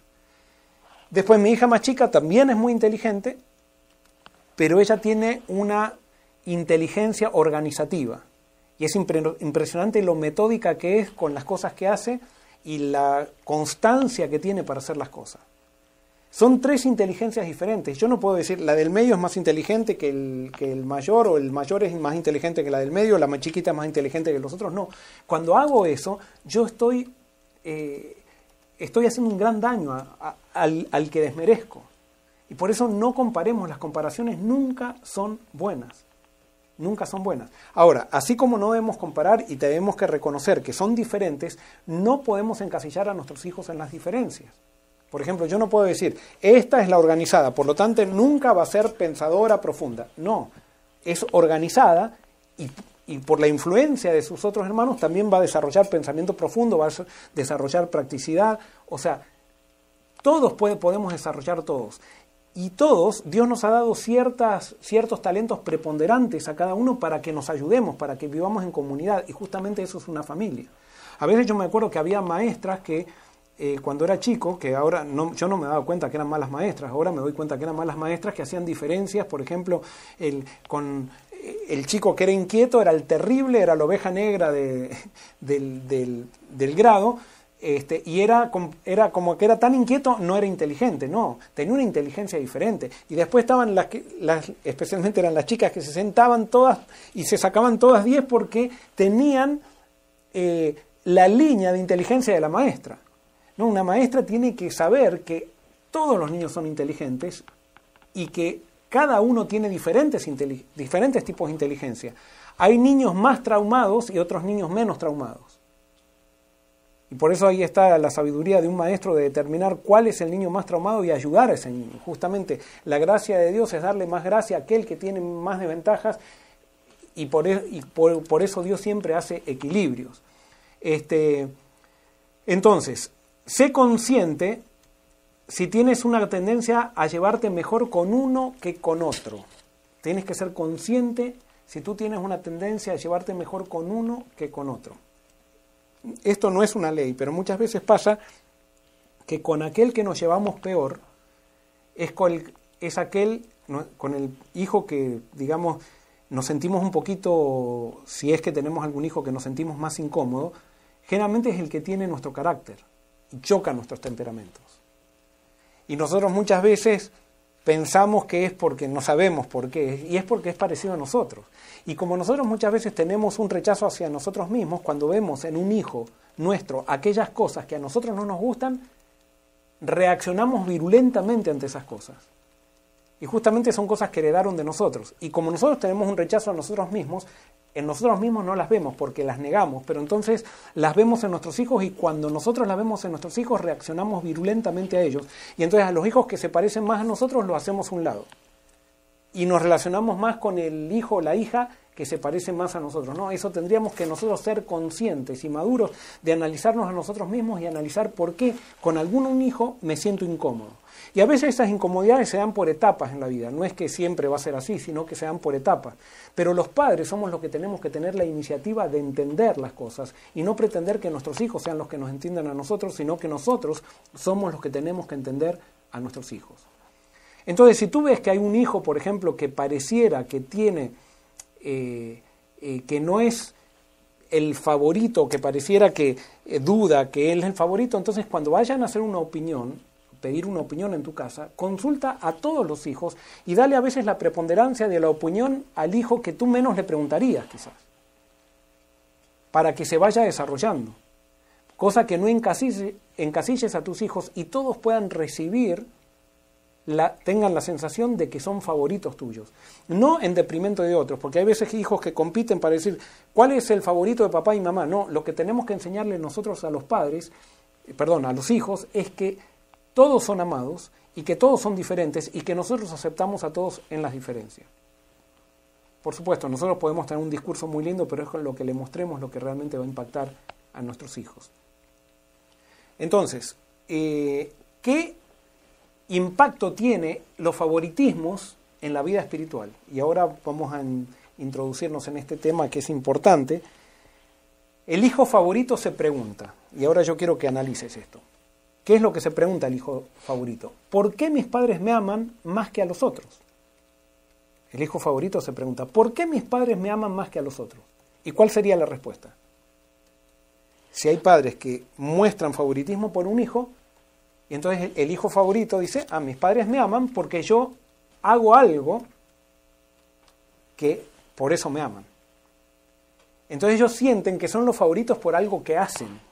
Después mi hija más chica también es muy inteligente, pero ella tiene una inteligencia organizativa. Y es impresionante lo metódica que es con las cosas que hace y la constancia que tiene para hacer las cosas. Son tres inteligencias diferentes. Yo no puedo decir, la del medio es más inteligente que el, que el mayor, o el mayor es más inteligente que la del medio, la más chiquita es más inteligente que los otros. No. Cuando hago eso, yo estoy, eh, estoy haciendo un gran daño al, al que desmerezco. Y por eso no comparemos, las comparaciones nunca son buenas. Nunca son buenas. Ahora, así como no debemos comparar y tenemos que reconocer que son diferentes, no podemos encasillar a nuestros hijos en las diferencias. Por ejemplo, yo no puedo decir, esta es la organizada, por lo tanto nunca va a ser pensadora profunda. No, es organizada y, por la influencia de sus otros hermanos también va a desarrollar pensamiento profundo, va a desarrollar practicidad. O sea, todos podemos desarrollar todos. Y todos, Dios nos ha dado ciertas, ciertos talentos preponderantes a cada uno para que nos ayudemos, para que vivamos en comunidad. Y justamente eso es una familia. A veces yo me acuerdo que había maestras que eh, cuando era chico, que ahora no, yo no me daba cuenta que eran malas maestras, ahora me doy cuenta que eran malas maestras que hacían diferencias, por ejemplo, el, con eh, el chico que era inquieto era el terrible, era la oveja negra de, del, del, grado, este, y era, era como que era tan inquieto, no era inteligente, no, tenía una inteligencia diferente. Y después estaban las que, especialmente eran las chicas que se sentaban todas y se sacaban todas 10 porque tenían eh, la línea de inteligencia de la maestra. No, una maestra tiene que saber que todos los niños son inteligentes y que cada uno tiene diferentes, diferentes tipos de inteligencia. Hay niños más traumados y otros niños menos traumados. Y por eso ahí está la sabiduría de un maestro de determinar cuál es el niño más traumado y ayudar a ese niño. Justamente la gracia de Dios es darle más gracia a aquel que tiene más desventajas y por, e, y por, eso Dios siempre hace equilibrios. Este, entonces, Sé consciente si tienes una tendencia a llevarte mejor con uno que con otro. Tienes que ser consciente si tú tienes una tendencia a llevarte mejor con uno que con otro. Esto no es una ley, pero muchas veces pasa que con aquel que nos llevamos peor es, con es aquel, con el hijo que, digamos, nos sentimos un poquito, si es que tenemos algún hijo que nos sentimos más incómodo, generalmente es el que tiene nuestro carácter chocan nuestros temperamentos. Y nosotros muchas veces pensamos que es porque no sabemos por qué, y es porque es parecido a nosotros. Y como nosotros muchas veces tenemos un rechazo hacia nosotros mismos, cuando vemos en un hijo nuestro aquellas cosas que a nosotros no nos gustan, reaccionamos virulentamente ante esas cosas. Y justamente son cosas que heredaron de nosotros. Y como nosotros tenemos un rechazo a nosotros mismos, en nosotros mismos no las vemos porque las negamos, pero entonces las vemos en nuestros hijos y cuando nosotros las vemos en nuestros hijos reaccionamos virulentamente a ellos. Y entonces a los hijos que se parecen más a nosotros los hacemos a un lado. Y nos relacionamos más con el hijo o la hija que se parece más a nosotros. No, eso tendríamos que nosotros ser conscientes y maduros de analizarnos a nosotros mismos y analizar por qué con algún hijo me siento incómodo. Y a veces esas incomodidades se dan por etapas en la vida, no es que siempre va a ser así, sino que se dan por etapas. Pero los padres somos los que tenemos que tener la iniciativa de entender las cosas y no pretender que nuestros hijos sean los que nos entiendan a nosotros, sino que nosotros somos los que tenemos que entender a nuestros hijos. Entonces, si tú ves que hay un hijo, por ejemplo, que pareciera que tiene, eh, eh, que no es el favorito, que pareciera que eh, duda que él es el favorito, entonces cuando vayan a hacer una opinión, pedir una opinión en tu casa, consulta a todos los hijos y dale a veces la preponderancia de la opinión al hijo que tú menos le preguntarías quizás, para que se vaya desarrollando, cosa que no encasilles, a tus hijos y todos puedan recibir, la, tengan la sensación de que son favoritos tuyos, no en deprimento de otros, porque hay veces hijos que compiten para decir cuál es el favorito de papá y mamá, no, lo que tenemos que enseñarle nosotros a los padres, perdón, a los hijos, es que todos son amados y que todos son diferentes y que nosotros aceptamos a todos en las diferencias. Por supuesto, nosotros podemos tener un discurso muy lindo, pero es con lo que le mostremos lo que realmente va a impactar a nuestros hijos. Entonces, eh, ¿qué impacto tiene los favoritismos en la vida espiritual? Y ahora vamos a introducirnos en este tema que es importante. El hijo favorito se pregunta, y ahora yo quiero que analices esto. ¿Qué es lo que se pregunta el hijo favorito? ¿Por qué mis padres me aman más que a los otros? El hijo favorito se pregunta, ¿por qué mis padres me aman más que a los otros? ¿Y cuál sería la respuesta? Si hay padres que muestran favoritismo por un hijo, y entonces el hijo favorito dice, ah, mis padres me aman porque yo hago algo que por eso me aman. Entonces ellos sienten que son los favoritos por algo que hacen.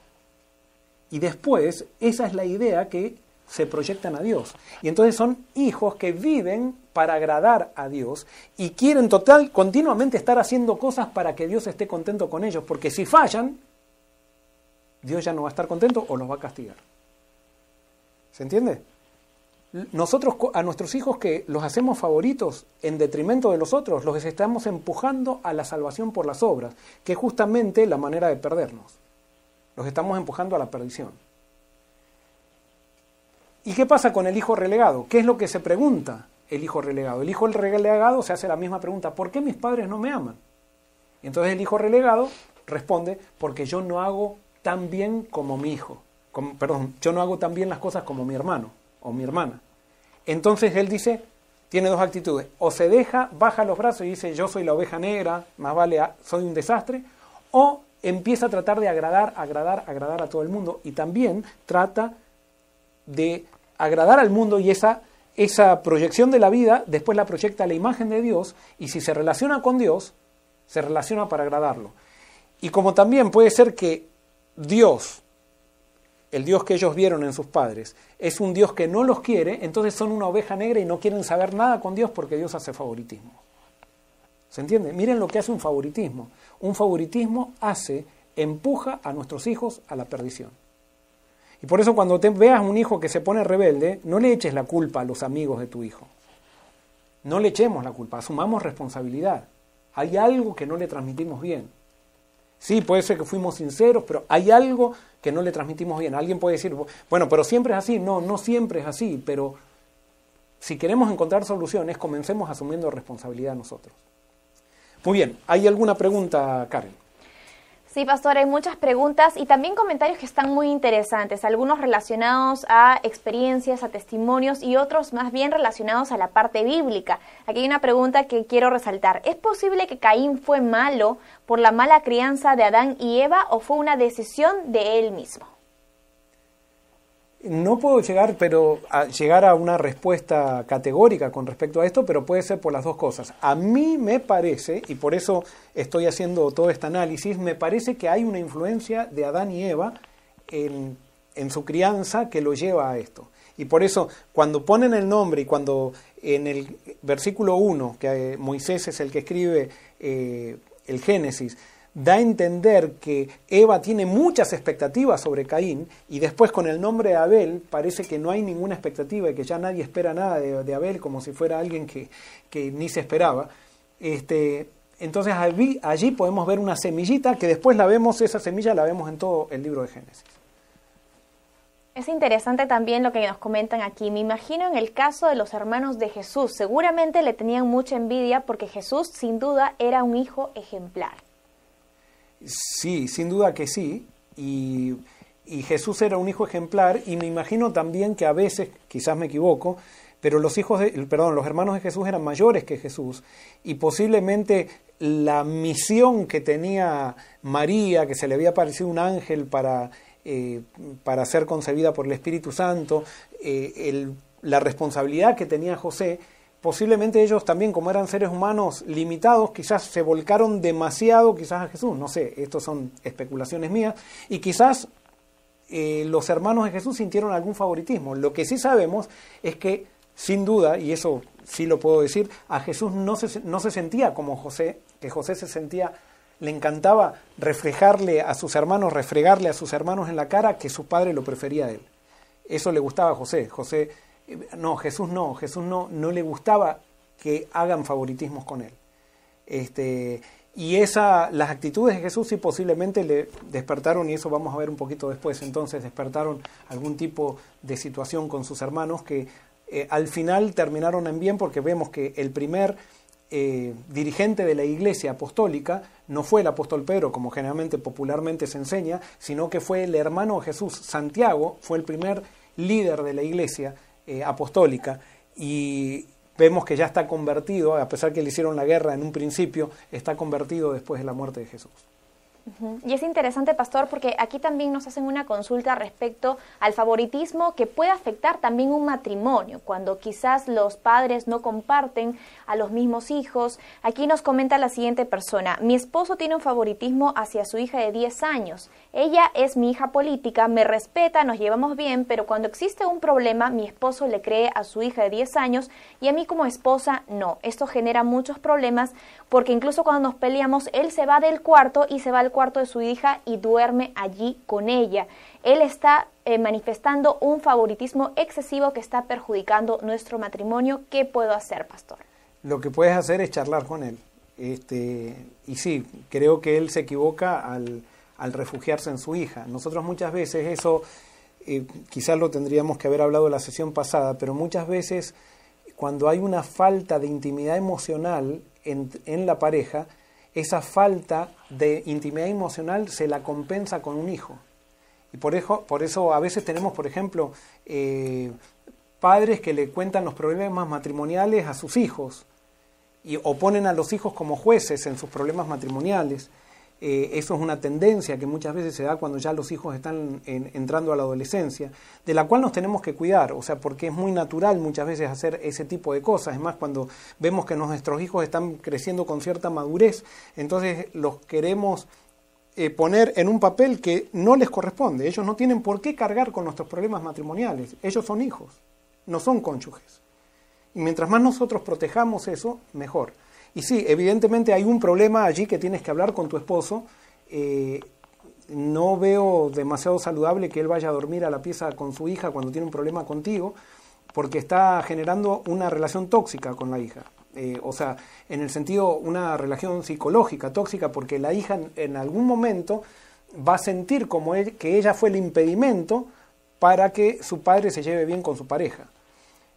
Y después, esa es la idea que se proyectan a Dios. Y entonces son hijos que viven para agradar a Dios y quieren total continuamente estar haciendo cosas para que Dios esté contento con ellos, porque si fallan, Dios ya no va a estar contento o los va a castigar. ¿Se entiende? Nosotros a nuestros hijos que los hacemos favoritos en detrimento de los otros, los estamos empujando a la salvación por las obras, que es justamente la manera de perdernos. Los estamos empujando a la perdición. ¿Y qué pasa con el hijo relegado? ¿Qué es lo que se pregunta el hijo relegado? El hijo relegado se hace la misma pregunta, ¿por qué mis padres no me aman? Entonces el hijo relegado responde, porque yo no hago tan bien como mi hijo. perdón, yo no hago tan bien las cosas como mi hermano o mi hermana. Entonces él dice, tiene dos actitudes, o se deja, baja los brazos y dice, yo soy la oveja negra, más vale, soy un desastre, o empieza a tratar de agradar, agradar, agradar a todo el mundo y también trata de agradar al mundo y esa, esa proyección de la vida después la proyecta a la imagen de Dios y si se relaciona con Dios, se relaciona para agradarlo. Y como también puede ser que Dios, el Dios que ellos vieron en sus padres, es un Dios que no los quiere, entonces son una oveja negra y no quieren saber nada con Dios porque Dios hace favoritismo. ¿Se entiende? Miren lo que hace un favoritismo. Un favoritismo hace, empuja a nuestros hijos a la perdición. Y por eso cuando te veas un hijo que se pone rebelde, no le eches la culpa a los amigos de tu hijo. No le echemos la culpa, asumamos responsabilidad. Hay algo que no le transmitimos bien. Sí, puede ser que fuimos sinceros, pero hay algo que no le transmitimos bien. Alguien puede decir, bueno, pero siempre es así. No, no siempre es así, pero si queremos encontrar soluciones, comencemos asumiendo responsabilidad nosotros. Muy bien, ¿hay alguna pregunta, Karen? Sí, pastor, hay muchas preguntas y también comentarios que están muy interesantes, algunos relacionados a experiencias, a testimonios y otros más bien relacionados a la parte bíblica. Aquí hay una pregunta que quiero resaltar. ¿Es posible que Caín fue malo por la mala crianza de Adán y Eva o fue una decisión de él mismo? No puedo llegar, pero a llegar a una respuesta categórica con respecto a esto, pero puede ser por las dos cosas. A mí me parece, y por eso estoy haciendo todo este análisis, me parece que hay una influencia de Adán y Eva en, su crianza que lo lleva a esto. Y por eso, cuando ponen el nombre y cuando en el versículo 1, que Moisés es el que escribe eh, el Génesis, da a entender que Eva tiene muchas expectativas sobre Caín y después con el nombre de Abel parece que no hay ninguna expectativa y que ya nadie espera nada de, Abel como si fuera alguien que, ni se esperaba. Este, entonces allí, allí podemos ver una semillita que después la vemos, esa semilla la vemos en todo el libro de Génesis. Es interesante también lo que nos comentan aquí. Me imagino en el caso de los hermanos de Jesús, seguramente le tenían mucha envidia porque Jesús sin duda era un hijo ejemplar. Sí, sin duda que sí. Y, Jesús era un hijo ejemplar y me imagino también que a veces, quizás me equivoco, pero los hijos de, perdón, los hermanos de Jesús eran mayores que Jesús y posiblemente la misión que tenía María, que se le había parecido un ángel para, eh, para ser concebida por el Espíritu Santo, eh, la responsabilidad que tenía José, posiblemente ellos también, como eran seres humanos limitados, quizás se volcaron demasiado quizás a Jesús, no sé, estas son especulaciones mías, y quizás eh, los hermanos de Jesús sintieron algún favoritismo. Lo que sí sabemos es que, sin duda, y eso sí lo puedo decir, a Jesús no se, no se sentía como José, que José se sentía, le encantaba reflejarle a sus hermanos, refregarle a sus hermanos en la cara que su padre lo prefería a él. Eso le gustaba a José. José no, Jesús no, Jesús no, no le gustaba que hagan favoritismos con él. Este, y esa, las actitudes de Jesús sí posiblemente le despertaron, y eso vamos a ver un poquito después, entonces despertaron algún tipo de situación con sus hermanos que eh, al final terminaron en bien porque vemos que el primer eh, dirigente de la iglesia apostólica no fue el apóstol Pedro, como generalmente popularmente se enseña, sino que fue el hermano de Jesús, Santiago, fue el primer líder de la iglesia eh, apostólica y vemos que ya está convertido, a pesar que le hicieron la guerra en un principio, está convertido después de la muerte de Jesús. Y es interesante, pastor, porque aquí también nos hacen una consulta respecto al favoritismo que puede afectar también un matrimonio, cuando quizás los padres no comparten a los mismos hijos. Aquí nos comenta la siguiente persona, mi esposo tiene un favoritismo hacia su hija de 10 años. Ella es mi hija política, me respeta, nos llevamos bien, pero cuando existe un problema, mi esposo le cree a su hija de 10 años y a mí como esposa no. Esto genera muchos problemas porque incluso cuando nos peleamos, él se va del cuarto y se va al cuarto de su hija y duerme allí con ella. Él está eh, manifestando un favoritismo excesivo que está perjudicando nuestro matrimonio. ¿Qué puedo hacer, pastor? Lo que puedes hacer es charlar con él. Este, y sí, creo que él se equivoca al, refugiarse en su hija. Nosotros muchas veces eso, eh, quizás lo tendríamos que haber hablado en la sesión pasada, pero muchas veces cuando hay una falta de intimidad emocional en, en la pareja, esa falta de intimidad emocional se la compensa con un hijo. Y por eso, por eso a veces tenemos, por ejemplo, eh, padres que le cuentan los problemas matrimoniales a sus hijos y oponen a los hijos como jueces en sus problemas matrimoniales. Eh, eso es una tendencia que muchas veces se da cuando ya los hijos están entrando a la adolescencia, de la cual nos tenemos que cuidar, o sea, porque es muy natural muchas veces hacer ese tipo de cosas. Es más, cuando vemos que nuestros hijos están creciendo con cierta madurez, entonces los queremos eh, poner en un papel que no les corresponde. Ellos no tienen por qué cargar con nuestros problemas matrimoniales. Ellos son hijos, no son cónyuges. Y mientras más nosotros protejamos eso, mejor. Y sí, evidentemente hay un problema allí que tienes que hablar con tu esposo. Eh, no veo demasiado saludable que él vaya a dormir a la pieza con su hija cuando tiene un problema contigo, porque está generando una relación tóxica con la hija. Eh, o sea, en el sentido una relación psicológica tóxica, porque la hija en, algún momento va a sentir como que ella fue el impedimento para que su padre se lleve bien con su pareja.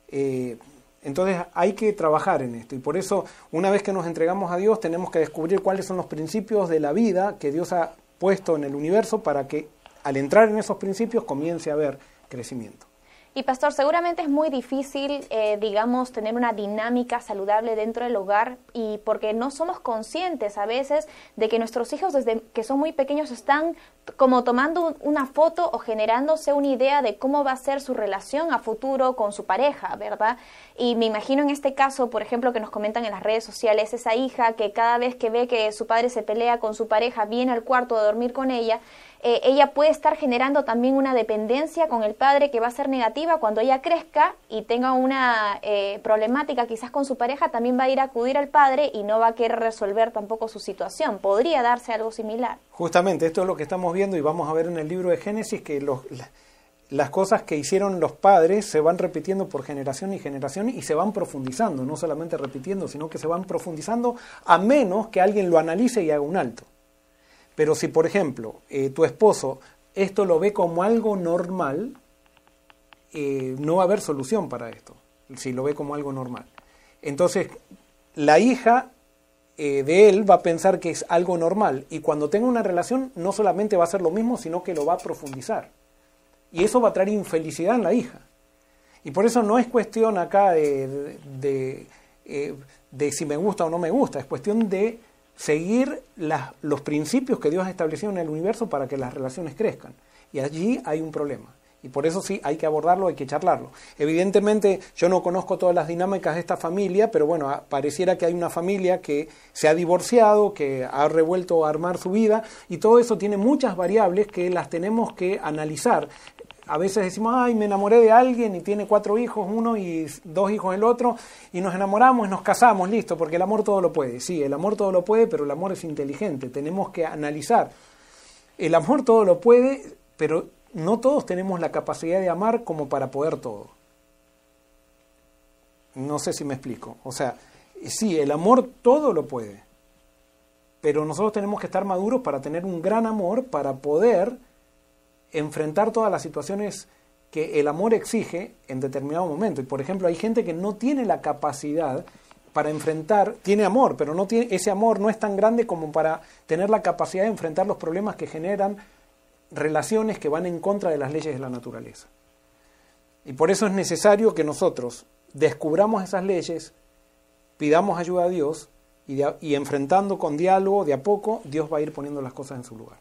Eh, entonces hay que trabajar en esto y por eso una vez que nos entregamos a Dios tenemos que descubrir cuáles son los principios de la vida que Dios ha puesto en el universo para que al entrar en esos principios comience a haber crecimiento. Y pastor, seguramente es muy difícil, eh, digamos, tener una dinámica saludable dentro del hogar y porque no somos conscientes a veces de que nuestros hijos desde que son muy pequeños están como tomando una foto o generándose una idea de cómo va a ser su relación a futuro con su pareja, ¿verdad? Y me imagino en este caso, por ejemplo, que nos comentan en las redes sociales, esa hija que cada vez que ve que su padre se pelea con su pareja, viene al cuarto a dormir con ella, eh, ella puede estar generando también una dependencia con el padre que va a ser negativa cuando ella crezca y tenga una eh, problemática quizás con su pareja, también va a ir a acudir al padre y no va a querer resolver tampoco su situación. Podría darse algo similar. Justamente, esto es lo que estamos viendo y vamos a ver en el libro de Génesis que los, las cosas que hicieron los padres se van repitiendo por generación y generación y se van profundizando, no solamente repitiendo, sino que se van profundizando a menos que alguien lo analice y haga un alto. Pero si, por ejemplo, eh, tu esposo esto lo ve como algo normal, eh, no va a haber solución para esto, si lo ve como algo normal. Entonces, la hija eh, de él va a pensar que es algo normal y cuando tenga una relación no solamente va a ser lo mismo, sino que lo va a profundizar. Y eso va a traer infelicidad en la hija. Y por eso no es cuestión acá de, de si me gusta o no me gusta, es cuestión de seguir los principios que Dios ha establecido en el universo para que las relaciones crezcan. Y allí hay un problema. Y por eso sí hay que abordarlo, hay que charlarlo. Evidentemente yo no conozco todas las dinámicas de esta familia, pero bueno, pareciera que hay una familia que se ha divorciado, que ha revuelto a armar su vida, y todo eso tiene muchas variables que las tenemos que analizar a veces decimos, ay, me enamoré de alguien y tiene cuatro hijos, uno y dos hijos el otro, y nos enamoramos y nos casamos, listo, porque el amor todo lo puede. Sí, el amor todo lo puede, pero el amor es inteligente, tenemos que analizar. El amor todo lo puede, pero no todos tenemos la capacidad de amar como para poder todo. No sé si me explico. O sea, sí, el amor todo lo puede, pero nosotros tenemos que estar maduros para tener un gran amor, para poder enfrentar todas las situaciones que el amor exige en determinado momento. Y por ejemplo, hay gente que no tiene la capacidad para enfrentar, tiene amor, pero no tiene, ese amor no es tan grande como para tener la capacidad de enfrentar los problemas que generan relaciones que van en contra de las leyes de la naturaleza. Y por eso es necesario que nosotros descubramos esas leyes, pidamos ayuda a Dios y, y enfrentando con diálogo de a poco, Dios va a ir poniendo las cosas en su lugar.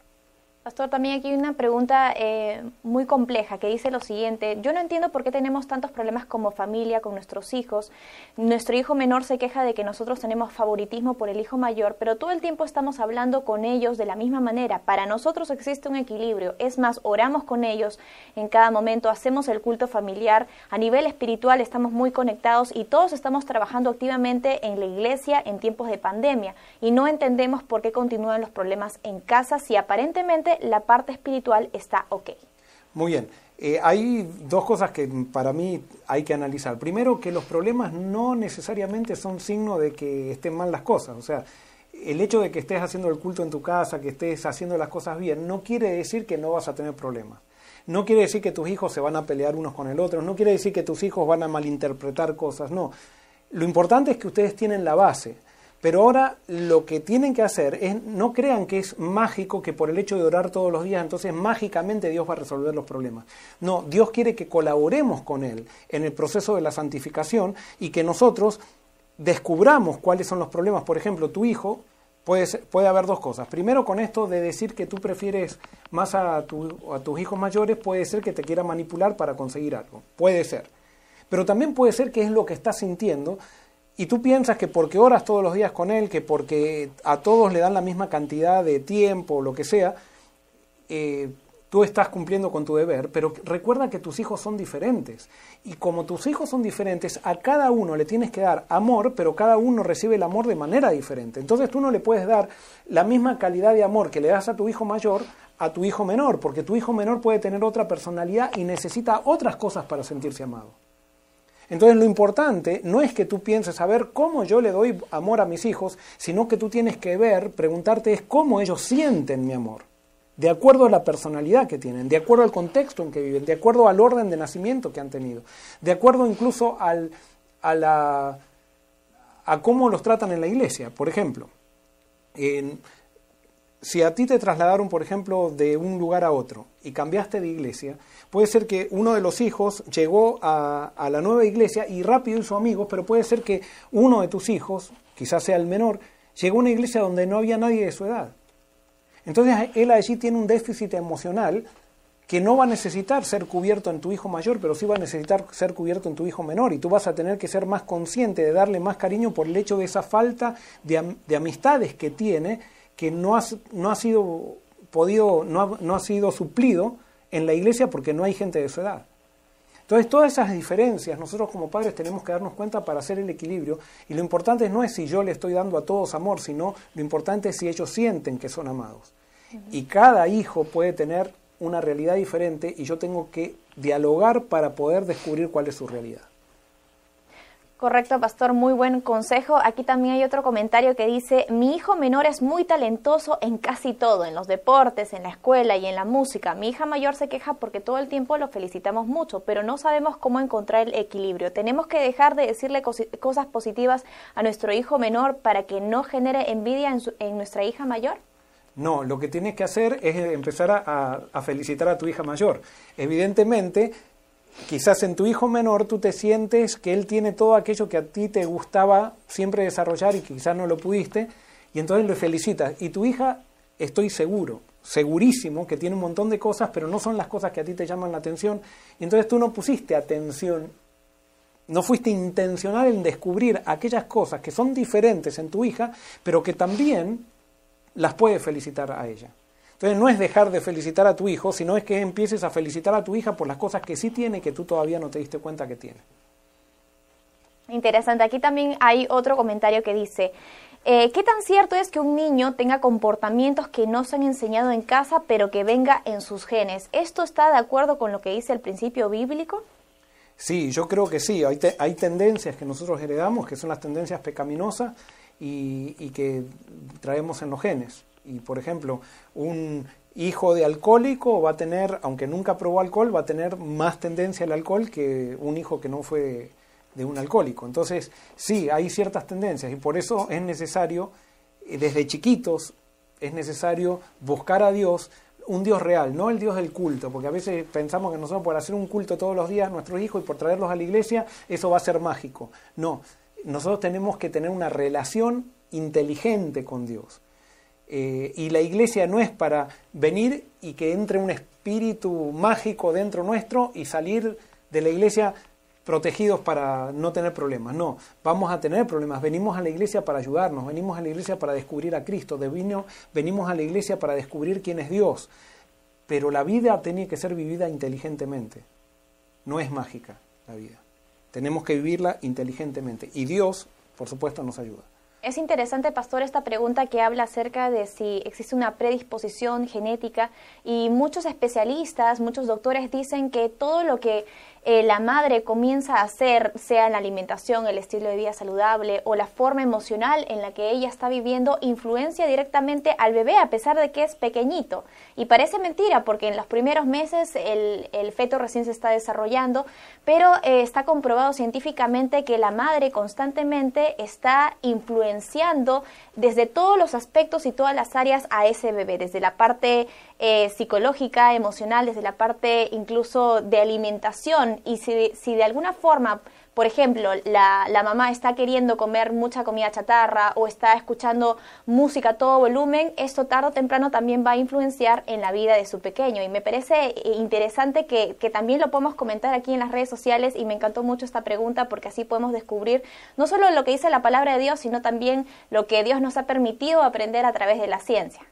Pastor, también aquí hay una pregunta eh, muy compleja que dice lo siguiente, yo no entiendo por qué tenemos tantos problemas como familia con nuestros hijos. Nuestro hijo menor se queja de que nosotros tenemos favoritismo por el hijo mayor, pero todo el tiempo estamos hablando con ellos de la misma manera. Para nosotros existe un equilibrio, es más, oramos con ellos en cada momento, hacemos el culto familiar, a nivel espiritual estamos muy conectados y todos estamos trabajando activamente en la iglesia en tiempos de pandemia y no entendemos por qué continúan los problemas en casa si aparentemente la parte espiritual está ok. Muy bien. Eh, hay dos cosas que para mí hay que analizar. Primero, que los problemas no necesariamente son signo de que estén mal las cosas. O sea, el hecho de que estés haciendo el culto en tu casa, que estés haciendo las cosas bien, no quiere decir que no vas a tener problemas. No quiere decir que tus hijos se van a pelear unos con el otro, no quiere decir que tus hijos van a malinterpretar cosas, no. Lo importante es que ustedes tienen la base. Pero ahora lo que tienen que hacer es, no crean que es mágico que por el hecho de orar todos los días, entonces mágicamente Dios va a resolver los problemas. No, Dios quiere que colaboremos con Él en el proceso de la santificación y que nosotros descubramos cuáles son los problemas. Por ejemplo, tu hijo, puede, puede haber dos cosas. Primero, con esto de decir que tú prefieres más a, a tus hijos mayores, puede ser que te quiera manipular para conseguir algo. Puede ser. Pero también puede ser que es lo que estás sintiendo y tú piensas que porque oras todos los días con Él, que porque a todos le dan la misma cantidad de tiempo lo que sea, eh, tú estás cumpliendo con tu deber, pero recuerda que tus hijos son diferentes. Y como tus hijos son diferentes, a cada uno le tienes que dar amor, pero cada uno recibe el amor de manera diferente. Entonces tú no le puedes dar la misma calidad de amor que le das a tu hijo mayor a tu hijo menor, porque tu hijo menor puede tener otra personalidad y necesita otras cosas para sentirse amado. Entonces lo importante no es que tú pienses a ver cómo yo le doy amor a mis hijos, sino que tú tienes que ver, preguntarte es cómo ellos sienten mi amor, de acuerdo a la personalidad que tienen, de acuerdo al contexto en que viven, de acuerdo al orden de nacimiento que han tenido, de acuerdo incluso al, a, la, a cómo los tratan en la iglesia. Por ejemplo, si a ti te trasladaron, por ejemplo, de un lugar a otro y cambiaste de iglesia, Puede ser que uno de los hijos llegó a, la nueva iglesia y rápido hizo amigos, pero puede ser que uno de tus hijos, quizás sea el menor, llegó a una iglesia donde no había nadie de su edad. Entonces él allí tiene un déficit emocional que no va a necesitar ser cubierto en tu hijo mayor, pero sí va a necesitar ser cubierto en tu hijo menor. Y tú vas a tener que ser más consciente de darle más cariño por el hecho de esa falta de, amistades que tiene, que no, no ha sido podido, no no ha sido suplido en la iglesia porque no hay gente de su edad. Entonces, todas esas diferencias nosotros como padres tenemos que darnos cuenta para hacer el equilibrio y lo importante no es si yo le estoy dando a todos amor, sino lo importante es si ellos sienten que son amados. Y cada hijo puede tener una realidad diferente y yo tengo que dialogar para poder descubrir cuál es su realidad. Correcto, pastor, muy buen consejo. Aquí también hay otro comentario que dice, mi hijo menor es muy talentoso en casi todo, en los deportes, en la escuela y en la música. Mi hija mayor se queja porque todo el tiempo lo felicitamos mucho, pero no sabemos cómo encontrar el equilibrio. Tenemos que dejar de decirle cosas positivas a nuestro hijo menor para que no genere envidia en, nuestra hija mayor. No, lo que tienes que hacer es empezar a felicitar a tu hija mayor. Evidentemente, quizás en tu hijo menor tú te sientes que él tiene todo aquello que a ti te gustaba siempre desarrollar y quizás no lo pudiste, y entonces le felicitas. Y tu hija, estoy seguro, segurísimo, que tiene un montón de cosas, pero no son las cosas que a ti te llaman la atención, y entonces tú no pusiste atención, no fuiste intencional en descubrir aquellas cosas que son diferentes en tu hija, pero que también las puedes felicitar a ella. Entonces no es dejar de felicitar a tu hijo, sino es que empieces a felicitar a tu hija por las cosas que sí tiene y que tú todavía no te diste cuenta que tiene. Interesante. Aquí también hay otro comentario que dice, eh, ¿qué tan cierto es que un niño tenga comportamientos que no se han enseñado en casa, pero que venga en sus genes? ¿Esto está de acuerdo con lo que dice el principio bíblico? Sí, yo creo que sí. Hay, hay tendencias que nosotros heredamos, que son las tendencias pecaminosas y, y que traemos en los genes. Y por ejemplo, un hijo de alcohólico va a tener, aunque nunca probó alcohol, va a tener más tendencia al alcohol que un hijo que no fue de un alcohólico. Entonces, sí, hay ciertas tendencias y por eso es necesario, eh, desde chiquitos, es necesario buscar a Dios, un Dios real, no el Dios del culto, porque a veces pensamos que nosotros por hacer un culto todos los días a nuestros hijos y por traerlos a la iglesia, eso va a ser mágico. No, nosotros tenemos que tener una relación inteligente con Dios. Eh, y la iglesia no es para venir y que entre un espíritu mágico dentro nuestro y salir de la iglesia protegidos para no tener problemas. No, vamos a tener problemas. Venimos a la iglesia para ayudarnos, venimos a la iglesia para descubrir a Cristo, venimos a la iglesia para descubrir quién es Dios. Pero la vida tiene que ser vivida inteligentemente. No es mágica la vida. Tenemos que vivirla inteligentemente. Y Dios, por supuesto, nos ayuda. Es interesante, pastor, esta pregunta que habla acerca de si existe una predisposición genética y muchos especialistas, muchos doctores dicen que todo lo que eh, la madre comienza a hacer, sea en la alimentación, el estilo de vida saludable o la forma emocional en la que ella está viviendo, influencia directamente al bebé a pesar de que es pequeñito. Y parece mentira porque en los primeros meses el, feto recién se está desarrollando, pero eh, está comprobado científicamente que la madre constantemente está influenciando desde todos los aspectos y todas las áreas a ese bebé, desde la parte eh, psicológica, emocional, desde la parte incluso de alimentación. Y si, si de alguna forma, por ejemplo, la, la, mamá está queriendo comer mucha comida chatarra o está escuchando música a todo volumen, esto tarde o temprano también va a influenciar en la vida de su pequeño. Y me parece eh, interesante que, que también lo podemos comentar aquí en las redes sociales y me encantó mucho esta pregunta porque así podemos descubrir no solo lo que dice la palabra de Dios, sino también lo que Dios nos ha permitido aprender a través de la ciencia.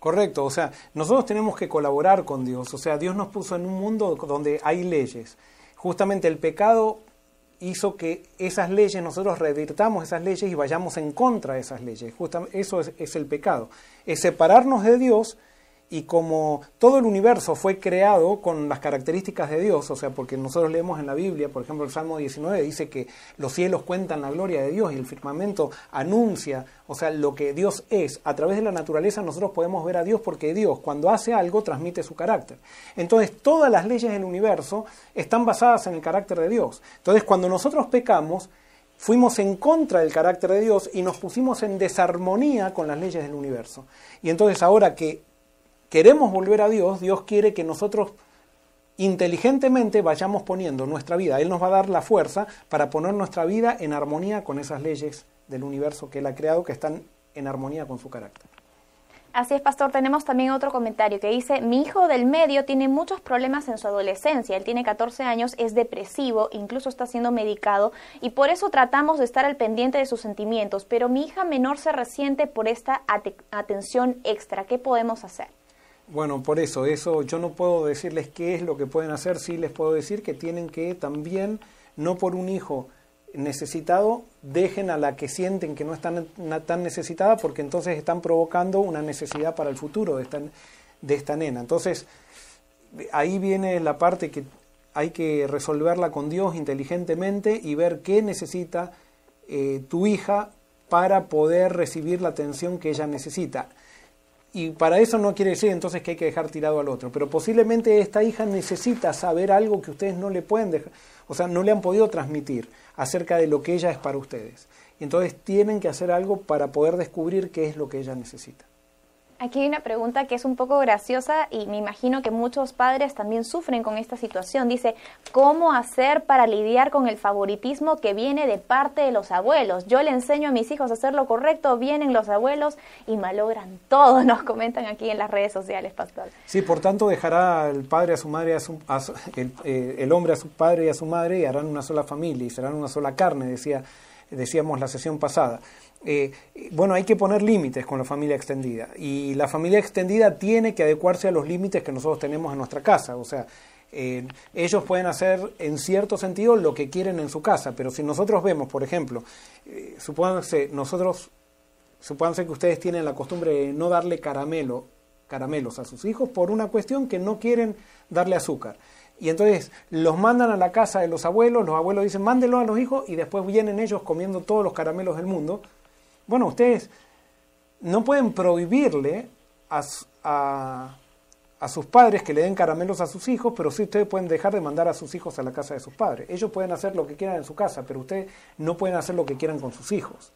Correcto, o sea, nosotros tenemos que colaborar con Dios, o sea, Dios nos puso en un mundo donde hay leyes. Justamente el pecado hizo que esas leyes, nosotros revirtamos esas leyes y vayamos en contra de esas leyes. Justamente eso es, es el pecado, es separarnos de Dios y como todo el universo fue creado con las características de Dios, o sea, porque nosotros leemos en la Biblia, por ejemplo, el Salmo 19 dice que los cielos cuentan la gloria de Dios y el firmamento anuncia, o sea, lo que Dios es. A través de la naturaleza nosotros podemos ver a Dios porque Dios cuando hace algo transmite su carácter. Entonces, todas las leyes del universo están basadas en el carácter de Dios. Entonces, cuando nosotros pecamos, fuimos en contra del carácter de Dios y nos pusimos en desarmonía con las leyes del universo. Y entonces ahora que queremos volver a Dios, Dios quiere que nosotros inteligentemente vayamos poniendo nuestra vida. Él nos va a dar la fuerza para poner nuestra vida en armonía con esas leyes del universo que Él ha creado, que están en armonía con su carácter. Así es, pastor. Tenemos también otro comentario que dice, mi hijo del medio tiene muchos problemas en su adolescencia. Él tiene 14 años, es depresivo, incluso está siendo medicado y por eso tratamos de estar al pendiente de sus sentimientos. Pero mi hija menor se resiente por esta atención extra. ¿Qué podemos hacer? Bueno, por eso, eso yo no puedo decirles qué es lo que pueden hacer, sí les puedo decir que tienen que también, no por un hijo necesitado, dejen a la que sienten que no están tan necesitada, porque entonces están provocando una necesidad para el futuro de esta, de esta nena. Entonces, ahí viene la parte que hay que resolverla con Dios inteligentemente y ver qué necesita eh, tu hija para poder recibir la atención que ella necesita. Y para eso no quiere decir entonces que hay que dejar tirado al otro, pero posiblemente esta hija necesita saber algo que ustedes no le pueden dejar, o sea, no le han podido transmitir acerca de lo que ella es para ustedes. Y entonces tienen que hacer algo para poder descubrir qué es lo que ella necesita. Aquí hay una pregunta que es un poco graciosa y me imagino que muchos padres también sufren con esta situación. Dice, ¿cómo hacer para lidiar con el favoritismo que viene de parte de los abuelos? Yo le enseño a mis hijos a hacer lo correcto, vienen los abuelos y malogran todo, nos comentan aquí en las redes sociales, pastor. Sí, por tanto dejará el padre a su madre, a su, el, eh, el hombre a su padre y a su madre y harán una sola familia y serán una sola carne, decía, decíamos la sesión pasada. Eh, bueno, hay que poner límites con la familia extendida y la familia extendida tiene que adecuarse a los límites que nosotros tenemos en nuestra casa. O sea, eh, ellos pueden hacer en cierto sentido lo que quieren en su casa, pero si nosotros vemos, por ejemplo, eh, supónganse, nosotros, supónganse que ustedes tienen la costumbre de no darle caramelo, caramelos a sus hijos por una cuestión que no quieren darle azúcar. Y entonces los mandan a la casa de los abuelos, los abuelos dicen, mándenlo a los hijos y después vienen ellos comiendo todos los caramelos del mundo bueno, ustedes no pueden prohibirle a, a, sus padres que le den caramelos a sus hijos, pero sí ustedes pueden dejar de mandar a sus hijos a la casa de sus padres. Ellos pueden hacer lo que quieran en su casa, pero ustedes no pueden hacer lo que quieran con sus hijos.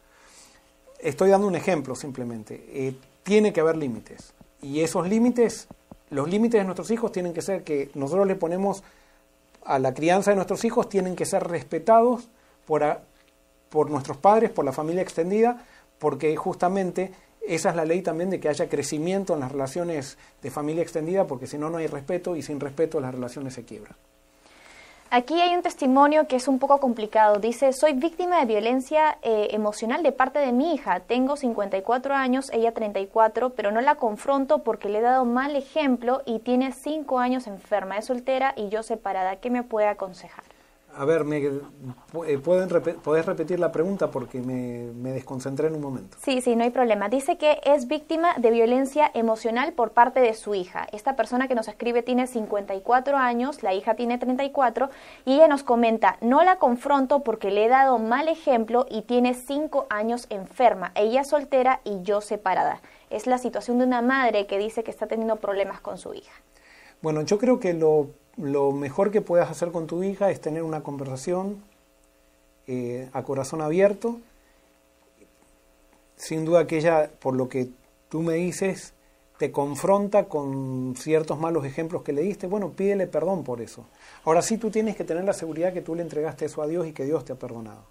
Estoy dando un ejemplo simplemente. Eh, tiene que haber límites. Y esos límites los límites de nuestros hijos tienen que ser que nosotros le ponemos a la crianza de nuestros hijos, tienen que ser respetados por, por nuestros padres, por la familia extendida, porque justamente esa es la ley también de que haya crecimiento en las relaciones de familia extendida, porque si no, no hay respeto y sin respeto las relaciones se quiebran. Aquí hay un testimonio que es un poco complicado. Dice, soy víctima de violencia eh, emocional de parte de mi hija. Tengo 54 años, ella 34, pero no la confronto porque le he dado mal ejemplo y tiene 5 años enferma, es soltera y yo separada. ¿Qué me puede aconsejar? A ver, me, eh, ¿pueden ¿podés repetir la pregunta porque me, me, desconcentré en un momento? Sí, sí, no hay problema. Dice que es víctima de violencia emocional por parte de su hija. Esta persona que nos escribe tiene 54 años, la hija tiene 34, y ella nos comenta, no la confronto porque le he dado mal ejemplo y tiene 5 años enferma. Ella soltera y yo separada. Es la situación de una madre que dice que está teniendo problemas con su hija. Bueno, yo creo que lo lo mejor que puedas hacer con tu hija es tener una conversación eh, a corazón abierto. Sin duda que ella, por lo que tú me dices, te confronta con ciertos malos ejemplos que le diste, bueno, pídele perdón por eso. Ahora sí tú tienes que tener la seguridad que tú le entregaste eso a Dios y que Dios te ha perdonado.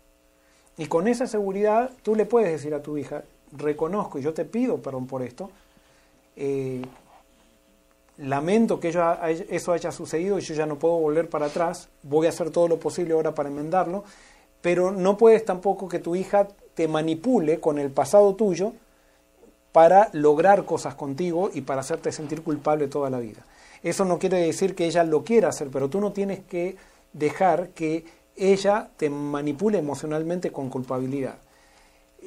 Y con esa seguridad tú le puedes decir a tu hija, reconozco y yo te pido perdón por esto, eh, lamento que eso haya sucedido y yo ya no puedo volver para atrás, voy a hacer todo lo posible ahora para enmendarlo, pero no puedes tampoco que tu hija te manipule con el pasado tuyo para lograr cosas contigo y para hacerte sentir culpable toda la vida. Eso no quiere decir que ella lo quiera hacer, pero tú no tienes que dejar que ella te manipule emocionalmente con culpabilidad.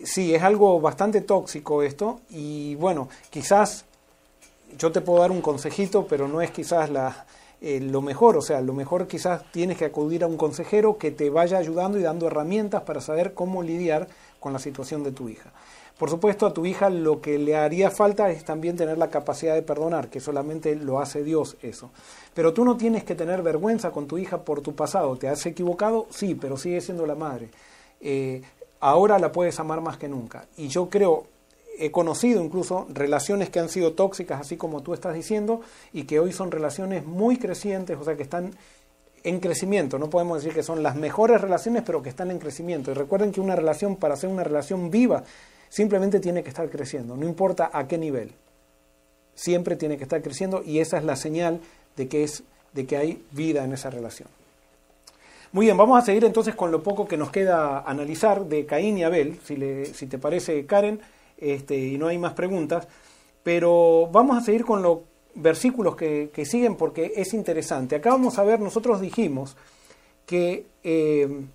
Sí, es algo bastante tóxico esto y bueno, quizás yo te puedo dar un consejito, pero no es quizás la, eh, lo mejor, o sea, lo mejor quizás tienes que acudir a un consejero que te vaya ayudando y dando herramientas para saber cómo lidiar con la situación de tu hija. Por supuesto, a tu hija lo que le haría falta es también tener la capacidad de perdonar, que solamente lo hace Dios eso. Pero tú no tienes que tener vergüenza con tu hija por tu pasado. ¿Te has equivocado? Sí, pero sigue siendo la madre. Eh, ahora la puedes amar más que nunca. Y yo creo, he conocido incluso relaciones que han sido tóxicas, así como tú estás diciendo, y que hoy son relaciones muy crecientes, o sea, que están en crecimiento. No podemos decir que son las mejores relaciones, pero que están en crecimiento. Y recuerden que una relación, para ser una relación viva, simplemente tiene que estar creciendo, no importa a qué nivel. Siempre tiene que estar creciendo y esa es la señal de que, es, de que hay vida en esa relación. Muy bien, vamos a seguir entonces con lo poco que nos queda analizar de Caín y Abel, si, le, si te parece, Karen este, y no hay más preguntas, pero vamos a seguir con los versículos que, siguen porque es interesante. Acá vamos a ver, nosotros dijimos que, eh,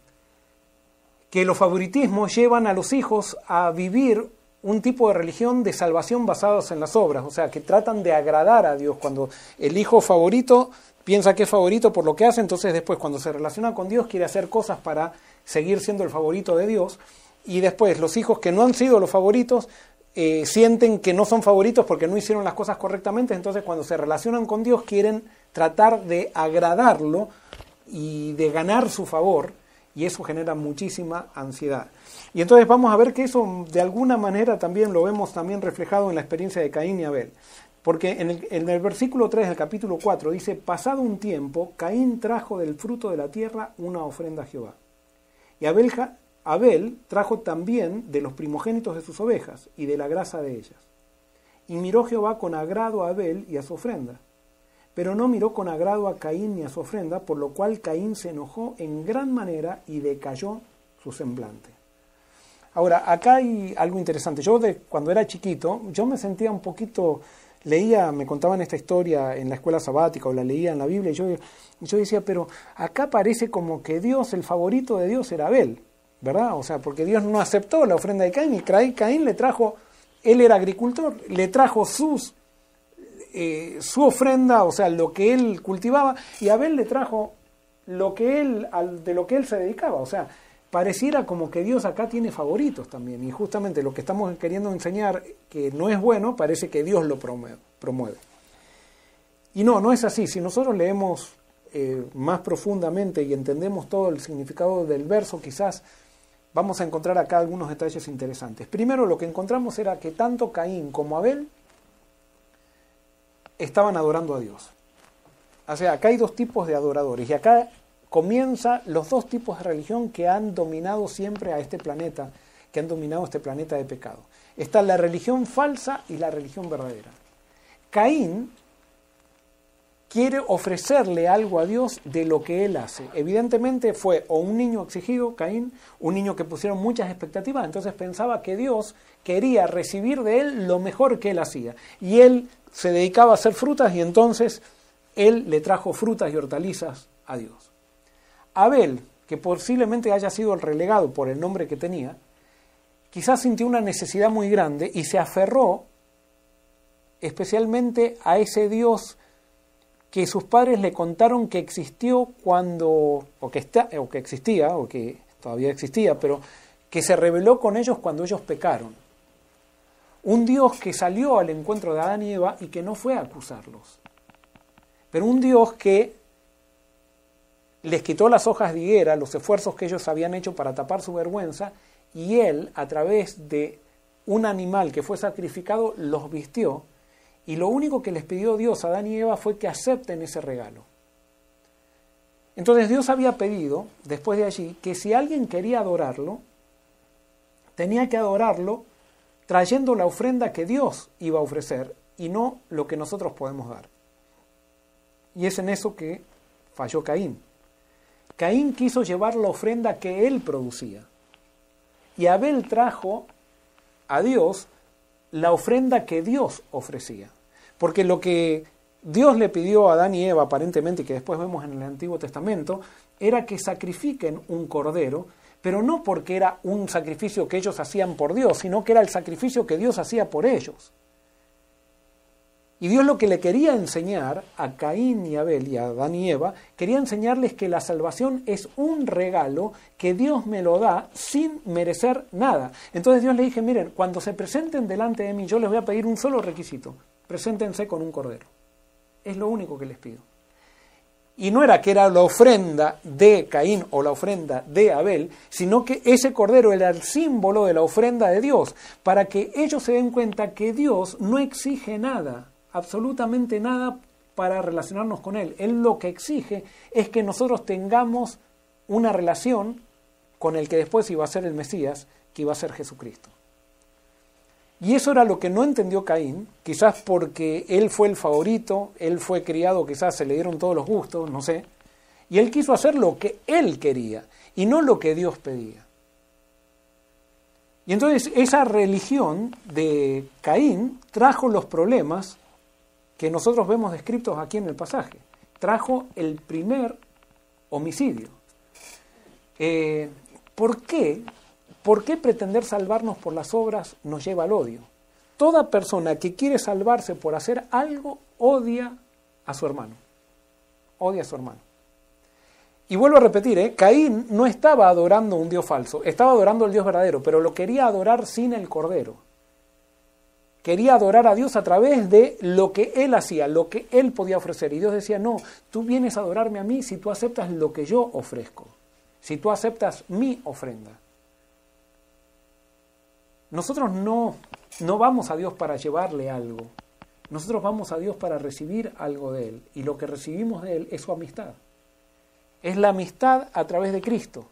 que los favoritismos llevan a los hijos a vivir un tipo de religión de salvación basados en las obras, o sea, que tratan de agradar a Dios. Cuando el hijo favorito piensa que es favorito por lo que hace, entonces después cuando se relaciona con Dios quiere hacer cosas para seguir siendo el favorito de Dios y después los hijos que no han sido los favoritos eh, sienten que no son favoritos porque no hicieron las cosas correctamente, entonces cuando se relacionan con Dios quieren tratar de agradarlo y de ganar su favor y eso genera muchísima ansiedad. Y entonces vamos a ver que eso de alguna manera también lo vemos también reflejado en la experiencia de Caín y Abel. Porque en el, en el versículo 3 del capítulo 4 dice, pasado un tiempo, Caín trajo del fruto de la tierra una ofrenda a Jehová. Y Abel Abel trajo también de los primogénitos de sus ovejas y de la grasa de ellas. Y miró Jehová con agrado a Abel y a su ofrenda. Pero no miró con agrado a Caín ni a su ofrenda, por lo cual Caín se enojó en gran manera y decayó su semblante. Ahora, acá hay algo interesante. Yo de, cuando era chiquito, yo me sentía un poquito, leía, me contaban esta historia en la escuela sabática o la leía en la Biblia y yo, yo decía, pero acá parece como que Dios, el favorito de Dios era Abel. ¿Verdad? O sea, porque Dios no aceptó la ofrenda de Caín y Caín le trajo, él era agricultor, le trajo eh, su ofrenda, o sea, lo que él cultivaba, y Abel le trajo lo que él, de lo que él se dedicaba, o sea, pareciera como que Dios acá tiene favoritos también, y justamente lo que estamos queriendo enseñar, que no es bueno, parece que Dios lo promueve. promueve. Y no, no es así, si nosotros leemos eh, más profundamente y entendemos todo el significado del verso, quizás vamos a encontrar acá algunos detalles interesantes. Primero, lo que encontramos era que tanto Caín como Abel estaban adorando a Dios. O sea, acá hay dos tipos de adoradores y acá comienza los dos tipos de religión que han dominado siempre a este planeta, que han dominado este planeta de pecado. Está la religión falsa y la religión verdadera. Caín quiere ofrecerle algo a Dios de lo que él hace. Evidentemente fue o un niño exigido, Caín, un niño que pusieron muchas expectativas, entonces pensaba que Dios quería recibir de él lo mejor que él hacía. Y él se dedicaba a hacer frutas y entonces él le trajo frutas y hortalizas a Dios. Abel, que posiblemente haya sido el relegado por el nombre que tenía, quizás sintió una necesidad muy grande y se aferró especialmente a ese Dios que sus padres le contaron que existió cuando, o que, está, o que existía, o que todavía existía, pero que se reveló con ellos cuando ellos pecaron. Un Dios que salió al encuentro de Adán y Eva y que no fue a acusarlos. Pero un Dios que les quitó las hojas de higuera, los esfuerzos que ellos habían hecho para tapar su vergüenza, y él, a través de un animal que fue sacrificado, los vistió y lo único que les pidió Dios a Adán y Eva fue que acepten ese regalo. Entonces Dios había pedido, después de allí, que si alguien quería adorarlo, tenía que adorarlo trayendo la ofrenda que Dios iba a ofrecer y no lo que nosotros podemos dar. Y es en eso que falló Caín. Caín quiso llevar la ofrenda que él producía. Y Abel trajo a Dios la ofrenda que Dios ofrecía. Porque lo que Dios le pidió a Adán y Eva, aparentemente, que después vemos en el Antiguo Testamento, era que sacrifiquen un cordero, pero no porque era un sacrificio que ellos hacían por Dios, sino que era el sacrificio que Dios hacía por ellos. Y Dios lo que le quería enseñar a Caín y Abel y a Adán y Eva, quería enseñarles que la salvación es un regalo que Dios me lo da sin merecer nada. Entonces Dios le dije, miren, cuando se presenten delante de mí, yo les voy a pedir un solo requisito, preséntense con un cordero. Es lo único que les pido. Y no era que era la ofrenda de Caín o la ofrenda de Abel, sino que ese cordero era el símbolo de la ofrenda de Dios, para que ellos se den cuenta que Dios no exige nada absolutamente nada para relacionarnos con Él. Él lo que exige es que nosotros tengamos una relación con el que después iba a ser el Mesías, que iba a ser Jesucristo. Y eso era lo que no entendió Caín, quizás porque él fue el favorito, él fue criado, quizás se le dieron todos los gustos, no sé, y él quiso hacer lo que él quería y no lo que Dios pedía. Y entonces esa religión de Caín trajo los problemas que nosotros vemos descritos aquí en el pasaje. Trajo el primer homicidio. Eh, ¿Por qué? ¿Por qué pretender salvarnos por las obras nos lleva al odio? Toda persona que quiere salvarse por hacer algo odia a su hermano. Odia a su hermano. Y vuelvo a repetir, ¿eh? Caín no estaba adorando un Dios falso, estaba adorando al Dios verdadero, pero lo quería adorar sin el Cordero quería adorar a Dios a través de lo que él hacía, lo que él podía ofrecer. Y Dios decía, no, tú vienes a adorarme a mí si tú aceptas lo que yo ofrezco, si tú aceptas mi ofrenda. Nosotros no, no vamos a Dios para llevarle algo, nosotros vamos a Dios para recibir algo de Él. Y lo que recibimos de Él es su amistad. Es la amistad a través de Cristo.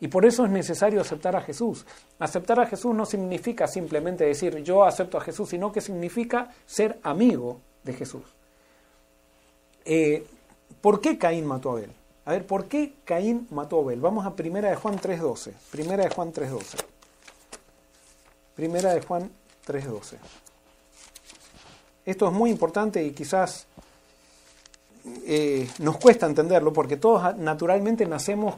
Y por eso es necesario aceptar a Jesús. Aceptar a Jesús no significa simplemente decir yo acepto a Jesús, sino que significa ser amigo de Jesús. Eh, ¿Por qué Caín mató a Abel? A ver, ¿por qué Caín mató a Abel? Vamos a Primera de Juan 3.12. Primera de Juan 3.12. Primera de Juan 3.12. Esto es muy importante y quizás eh, nos cuesta entenderlo porque todos naturalmente nacemos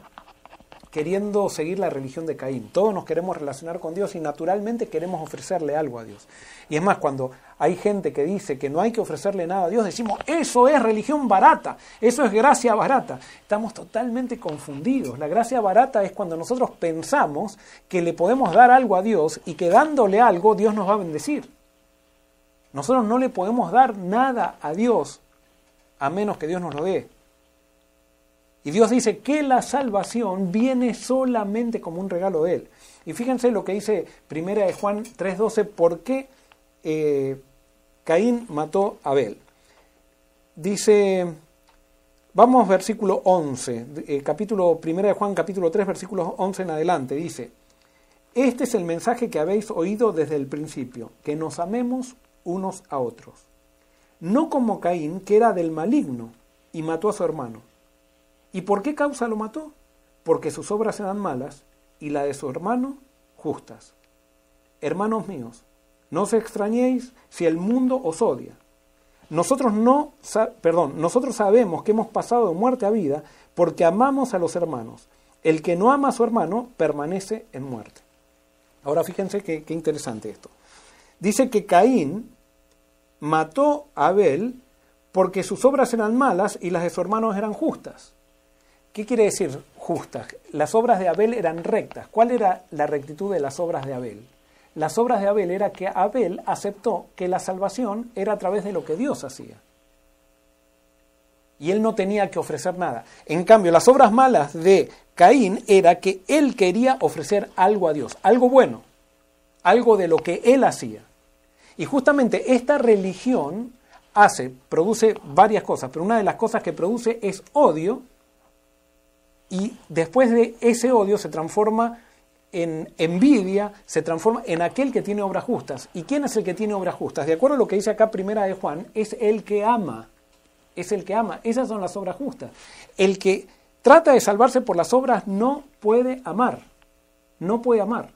queriendo seguir la religión de Caín. Todos nos queremos relacionar con Dios y naturalmente queremos ofrecerle algo a Dios. Y es más, cuando hay gente que dice que no hay que ofrecerle nada a Dios, decimos, eso es religión barata, eso es gracia barata. Estamos totalmente confundidos. La gracia barata es cuando nosotros pensamos que le podemos dar algo a Dios y que dándole algo Dios nos va a bendecir. Nosotros no le podemos dar nada a Dios a menos que Dios nos lo dé. Y Dios dice que la salvación viene solamente como un regalo de Él. Y fíjense lo que dice Primera de Juan 3.12, ¿por qué eh, Caín mató a Abel? dice, vamos versículo 11, eh, capítulo 1 de Juan, capítulo 3, versículos 11 en adelante, dice, este es el mensaje que habéis oído desde el principio, que nos amemos unos a otros. No como Caín, que era del maligno y mató a su hermano. ¿Y por qué causa lo mató? Porque sus obras eran malas y la de su hermano justas. Hermanos míos, no os extrañéis si el mundo os odia. Nosotros no, perdón, nosotros sabemos que hemos pasado de muerte a vida porque amamos a los hermanos. El que no ama a su hermano permanece en muerte. Ahora fíjense qué, qué interesante esto. Dice que Caín mató a Abel porque sus obras eran malas y las de su hermano eran justas. ¿Qué quiere decir justas? Las obras de Abel eran rectas. ¿Cuál era la rectitud de las obras de Abel? Las obras de Abel era que Abel aceptó que la salvación era a través de lo que Dios hacía. Y él no tenía que ofrecer nada. En cambio, las obras malas de Caín era que él quería ofrecer algo a Dios, algo bueno, algo de lo que él hacía. Y justamente esta religión hace, produce varias cosas, pero una de las cosas que produce es odio y después de ese odio se transforma en envidia, se transforma en aquel que tiene obras justas. ¿Y quién es el que tiene obras justas? De acuerdo a lo que dice acá primera de Juan, es el que ama, es el que ama, esas son las obras justas. El que trata de salvarse por las obras no puede amar, no puede amar.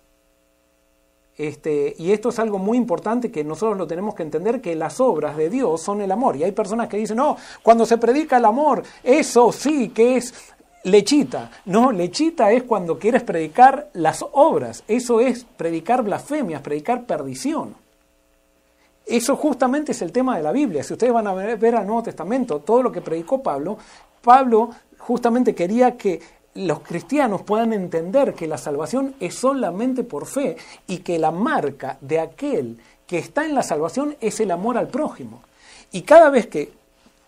Este, y esto es algo muy importante que nosotros lo tenemos que entender, que las obras de Dios son el amor. Y hay personas que dicen, no, cuando se predica el amor, eso sí que es lechita. No, lechita es cuando quieres predicar las obras. Eso es predicar blasfemias, predicar perdición. Eso justamente es el tema de la Biblia. Si ustedes van a ver, al Nuevo Testamento, todo lo que predicó Pablo, Pablo justamente quería que los cristianos puedan entender que la salvación es solamente por fe y que la marca de aquel que está en la salvación es el amor al prójimo. Y cada vez que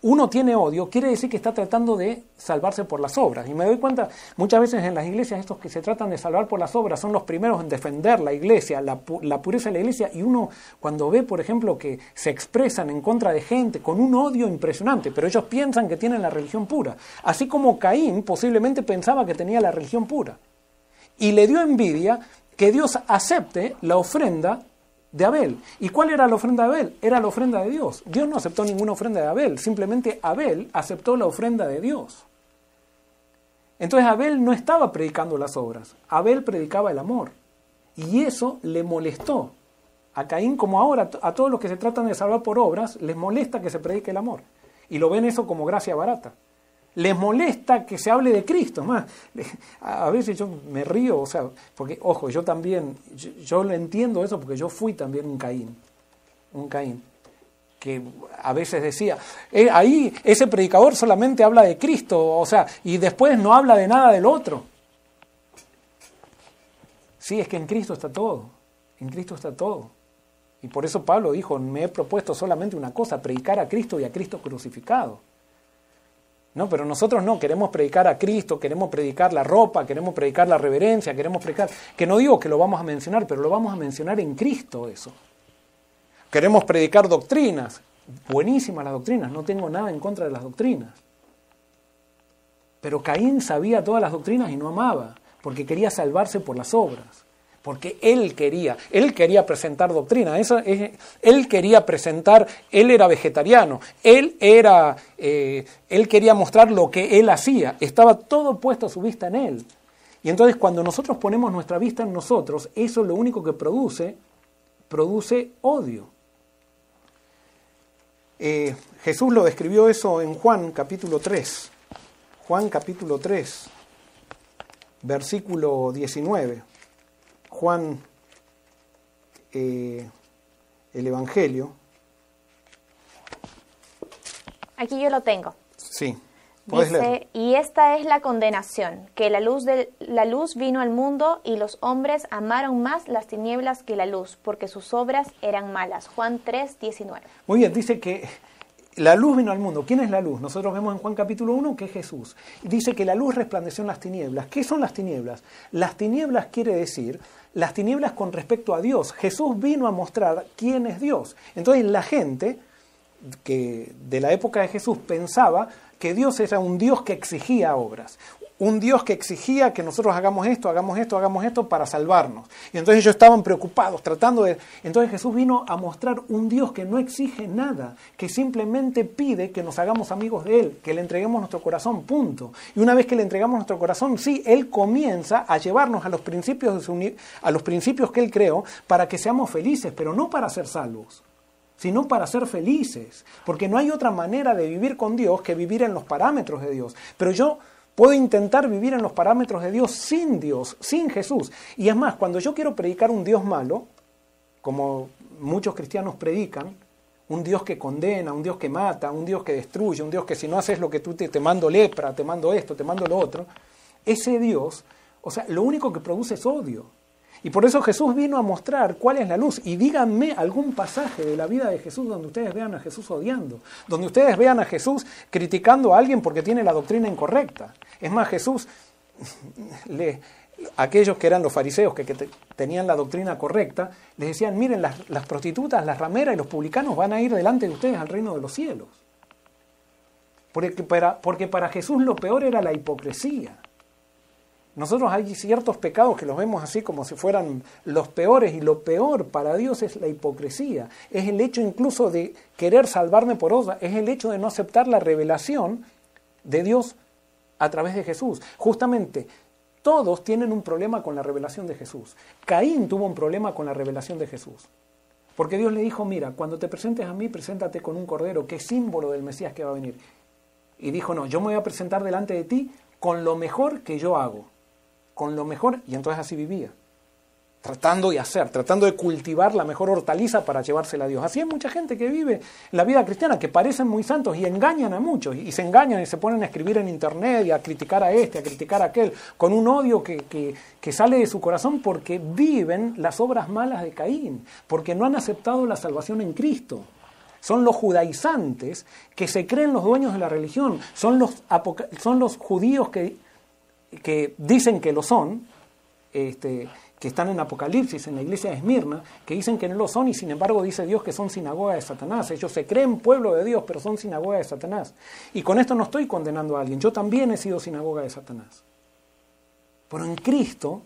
uno tiene odio, quiere decir que está tratando de salvarse por las obras. Y me doy cuenta, muchas veces en las iglesias estos que se tratan de salvar por las obras son los primeros en defender la iglesia, la, pureza de la iglesia, y uno cuando ve, por ejemplo, que se expresan en contra de gente con un odio impresionante, pero ellos piensan que tienen la religión pura. Así como Caín posiblemente pensaba que tenía la religión pura. Y le dio envidia que Dios acepte la ofrenda de Abel. ¿Y cuál era la ofrenda de Abel? Era la ofrenda de Dios. Dios no aceptó ninguna ofrenda de Abel, simplemente Abel aceptó la ofrenda de Dios. Entonces Abel no estaba predicando las obras, Abel predicaba el amor. Y eso le molestó. A Caín, como ahora, a todos los que se tratan de salvar por obras, les molesta que se predique el amor. Y lo ven eso como gracia barata les molesta que se hable de Cristo. Más, a veces yo me río, o sea, porque, ojo, yo también, yo, lo entiendo eso porque yo fui también un Caín, un Caín, que a veces decía, eh, ahí ese predicador solamente habla de Cristo, o sea, y después no habla de nada del otro. Sí, es que en Cristo está todo, en Cristo está todo. Y por eso Pablo dijo, me he propuesto solamente una cosa, predicar a Cristo y a Cristo crucificado. No, pero nosotros no, queremos predicar a Cristo, queremos predicar la ropa, queremos predicar la reverencia, queremos predicar, que no digo que lo vamos a mencionar, pero lo vamos a mencionar en Cristo eso. Queremos predicar doctrinas, buenísimas las doctrinas, no tengo nada en contra de las doctrinas. Pero Caín sabía todas las doctrinas y no amaba, porque quería salvarse por las obras porque él quería, él quería presentar doctrina, eso él quería presentar, él era vegetariano, él era, eh, él quería mostrar lo que él hacía, estaba todo puesto a su vista en él. Y entonces cuando nosotros ponemos nuestra vista en nosotros, eso lo único que produce, produce odio. Eh, Jesús lo describió eso en Juan capítulo 3, Juan capítulo 3, versículo 19. Juan, eh, el Evangelio. Aquí yo lo tengo. Sí. Dice, y esta es la condenación, que la luz, de, la luz vino al mundo y los hombres amaron más las tinieblas que la luz, porque sus obras eran malas. Juan 3, 19. Muy bien, dice que la luz vino al mundo. ¿Quién es la luz? Nosotros vemos en Juan capítulo 1 que es Jesús. Dice que la luz resplandeció en las tinieblas. ¿Qué son las tinieblas? Las tinieblas quiere decir las tinieblas con respecto a Dios. Jesús vino a mostrar quién es Dios. Entonces la gente que de la época de Jesús pensaba que Dios era un Dios que exigía obras, un Dios que exigía que nosotros hagamos esto, hagamos esto, hagamos esto para salvarnos. Y entonces ellos estaban preocupados, tratando de... Entonces Jesús vino a mostrar un Dios que no exige nada, que simplemente pide que nos hagamos amigos de Él, que le entreguemos nuestro corazón, punto. Y una vez que le entregamos nuestro corazón, sí, Él comienza a llevarnos a los principios, de su, a los principios que Él creó para que seamos felices, pero no para ser salvos sino para ser felices, porque no hay otra manera de vivir con Dios que vivir en los parámetros de Dios. Pero yo Puedo intentar vivir en los parámetros de Dios sin Dios, sin Jesús. Y es más, cuando yo quiero predicar un Dios malo, como muchos cristianos predican, un Dios que condena, un Dios que mata, un Dios que destruye, un Dios que si no haces lo que tú te, te mando lepra, te mando esto, te mando lo otro, ese Dios, o sea, lo único que produce es odio. Y por eso Jesús vino a mostrar cuál es la luz. Y díganme algún pasaje de la vida de Jesús donde ustedes vean a Jesús odiando, donde ustedes vean a Jesús criticando a alguien porque tiene la doctrina incorrecta. Es más, Jesús, le, aquellos que eran los fariseos que, tenían la doctrina correcta, les decían, miren, las, prostitutas, las rameras y los publicanos van a ir delante de ustedes al reino de los cielos. Porque para Jesús lo peor era la hipocresía. Nosotros hay ciertos pecados que los vemos así como si fueran los peores y lo peor para Dios es la hipocresía. Es el hecho incluso de querer salvarme por otra, es el hecho de no aceptar la revelación de Dios a través de Jesús. Justamente, todos tienen un problema con la revelación de Jesús. Caín tuvo un problema con la revelación de Jesús. Porque Dios le dijo, mira, cuando te presentes a mí, preséntate con un cordero, que es símbolo del Mesías que va a venir. Y dijo, no, yo me voy a presentar delante de ti con lo mejor que yo hago con lo mejor y entonces así vivía. Tratando de hacer, tratando de cultivar la mejor hortaliza para llevársela a Dios. Así hay mucha gente que vive la vida cristiana, que parecen muy santos y engañan a muchos, y se engañan y se ponen a escribir en internet y a criticar a este, a criticar a aquel, con un odio que, que, que sale de su corazón porque viven las obras malas de Caín, porque no han aceptado la salvación en Cristo son los judaizantes que se creen los dueños de la religión, son los, son los judíos que que dicen que lo son, este, que están en Apocalipsis, en la iglesia de Esmirna, que dicen que no lo son y sin embargo dice Dios que son sinagoga de Satanás. Ellos se creen pueblo de Dios, pero son sinagoga de Satanás. Y con esto no estoy condenando a alguien, yo también he sido sinagoga de Satanás. Pero en Cristo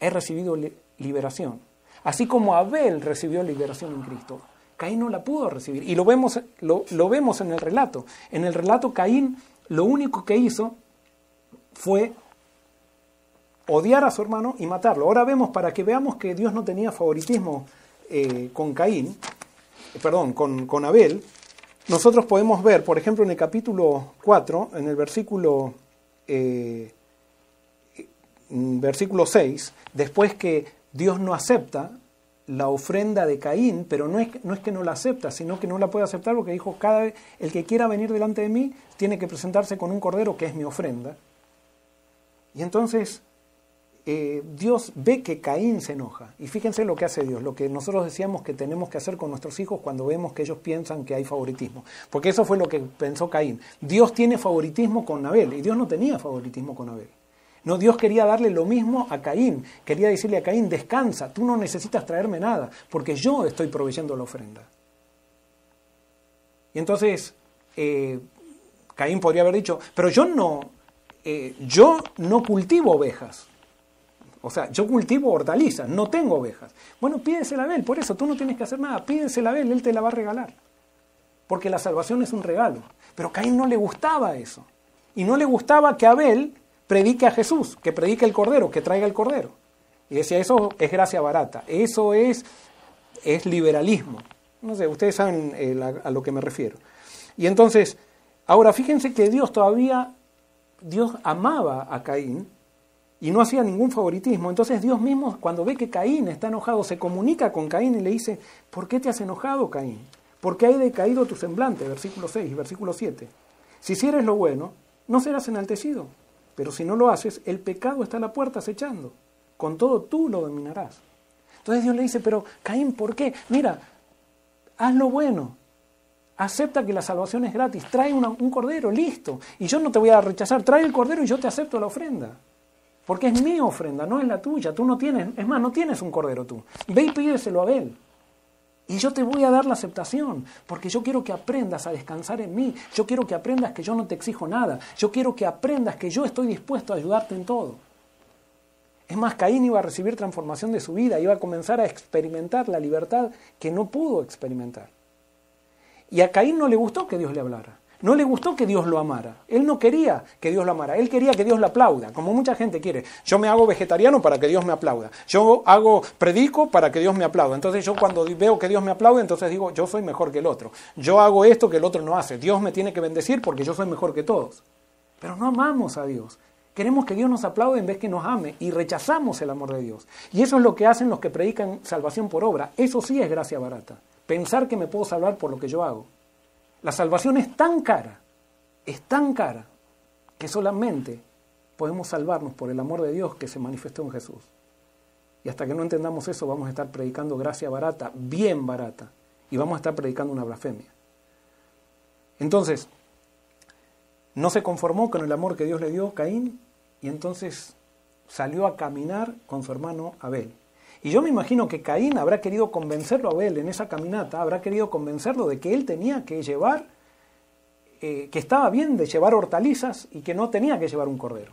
he recibido liberación. Así como Abel recibió liberación en Cristo. Caín no la pudo recibir. Y lo vemos, lo, lo vemos en el relato. En el relato Caín lo único que hizo fue odiar a su hermano y matarlo. Ahora vemos, para que veamos que Dios no tenía favoritismo eh, con Caín, perdón, con, Abel, nosotros podemos ver, por ejemplo, en el capítulo 4, en el versículo, eh, versículo 6, después que Dios no acepta la ofrenda de Caín, pero no es, no es que no la acepta, sino que no la puede aceptar porque dijo, cada el que quiera venir delante de mí tiene que presentarse con un cordero que es mi ofrenda. Y entonces eh, Dios ve que Caín se enoja. Y fíjense lo que hace Dios, lo que nosotros decíamos que tenemos que hacer con nuestros hijos cuando vemos que ellos piensan que hay favoritismo. Porque eso fue lo que pensó Caín. Dios tiene favoritismo con Abel y Dios no tenía favoritismo con Abel. No, Dios quería darle lo mismo a Caín. Quería decirle a Caín, descansa, tú no necesitas traerme nada, porque yo estoy proveyendo la ofrenda. Y entonces eh, Caín podría haber dicho, pero yo no, eh, yo no cultivo ovejas. O sea, yo cultivo hortalizas, no tengo ovejas. Bueno, pídesela a Abel, por eso tú no tienes que hacer nada, pídesela a Abel, él te la va a regalar. Porque la salvación es un regalo. Pero Caín no le gustaba eso. Y no le gustaba que Abel predique a Jesús, que predique el Cordero, que traiga el Cordero. Y decía, eso es gracia barata, eso es, es liberalismo. No sé, ustedes saben eh, a lo que me refiero. Y entonces, ahora fíjense que Dios todavía, Dios amaba a Caín, y no hacía ningún favoritismo. Entonces Dios mismo, cuando ve que Caín está enojado, se comunica con Caín y le dice, ¿por qué te has enojado, Caín? ¿Por qué ha decaído tu semblante? Versículo 6 versículo 7. Si hicieres lo bueno, no serás enaltecido, pero si no lo haces, el pecado está a la puerta acechando. Con todo tú lo dominarás. Entonces Dios le dice, pero Caín, ¿por qué? Mira, haz lo bueno, acepta que la salvación es gratis, trae un cordero, listo. Y yo no te voy a rechazar, trae el cordero y yo te acepto la ofrenda. Porque es mi ofrenda, no es la tuya. Tú no tienes, es más, no tienes un cordero tú. Ve y pídeselo a Abel. Y yo te voy a dar la aceptación, porque yo quiero que aprendas a descansar en mí, yo quiero que aprendas que yo no te exijo nada, yo quiero que aprendas que yo estoy dispuesto a ayudarte en todo. Es más, Caín iba a recibir transformación de su vida, iba a comenzar a experimentar la libertad que no pudo experimentar. Y a Caín no le gustó que Dios le hablara. No le gustó que Dios lo amara. Él no quería que Dios lo amara. Él quería que Dios lo aplauda, como mucha gente quiere. Yo me hago vegetariano para que Dios me aplauda. Yo hago predico para que Dios me aplauda. Entonces yo cuando veo que Dios me aplaude, entonces digo, yo soy mejor que el otro. Yo hago esto que el otro no hace. Dios me tiene que bendecir porque yo soy mejor que todos. Pero no amamos a Dios. Queremos que Dios nos aplaude en vez que nos ame y rechazamos el amor de Dios. Y eso es lo que hacen los que predican salvación por obra. Eso sí es gracia barata. Pensar que me puedo salvar por lo que yo hago. La salvación es tan cara es tan cara que solamente podemos salvarnos por el amor de Dios que se manifestó en Jesús. Y hasta que no entendamos eso vamos a estar predicando gracia barata, bien barata, y vamos a estar predicando una blasfemia. Entonces, no se conformó con el amor que Dios le dio a Caín y entonces salió a caminar con su hermano Abel. Y yo me imagino que Caín habrá querido convencerlo a Abel en esa caminata, habrá querido convencerlo de que él tenía que llevar eh, que estaba bien de llevar hortalizas y que no tenía que llevar un cordero.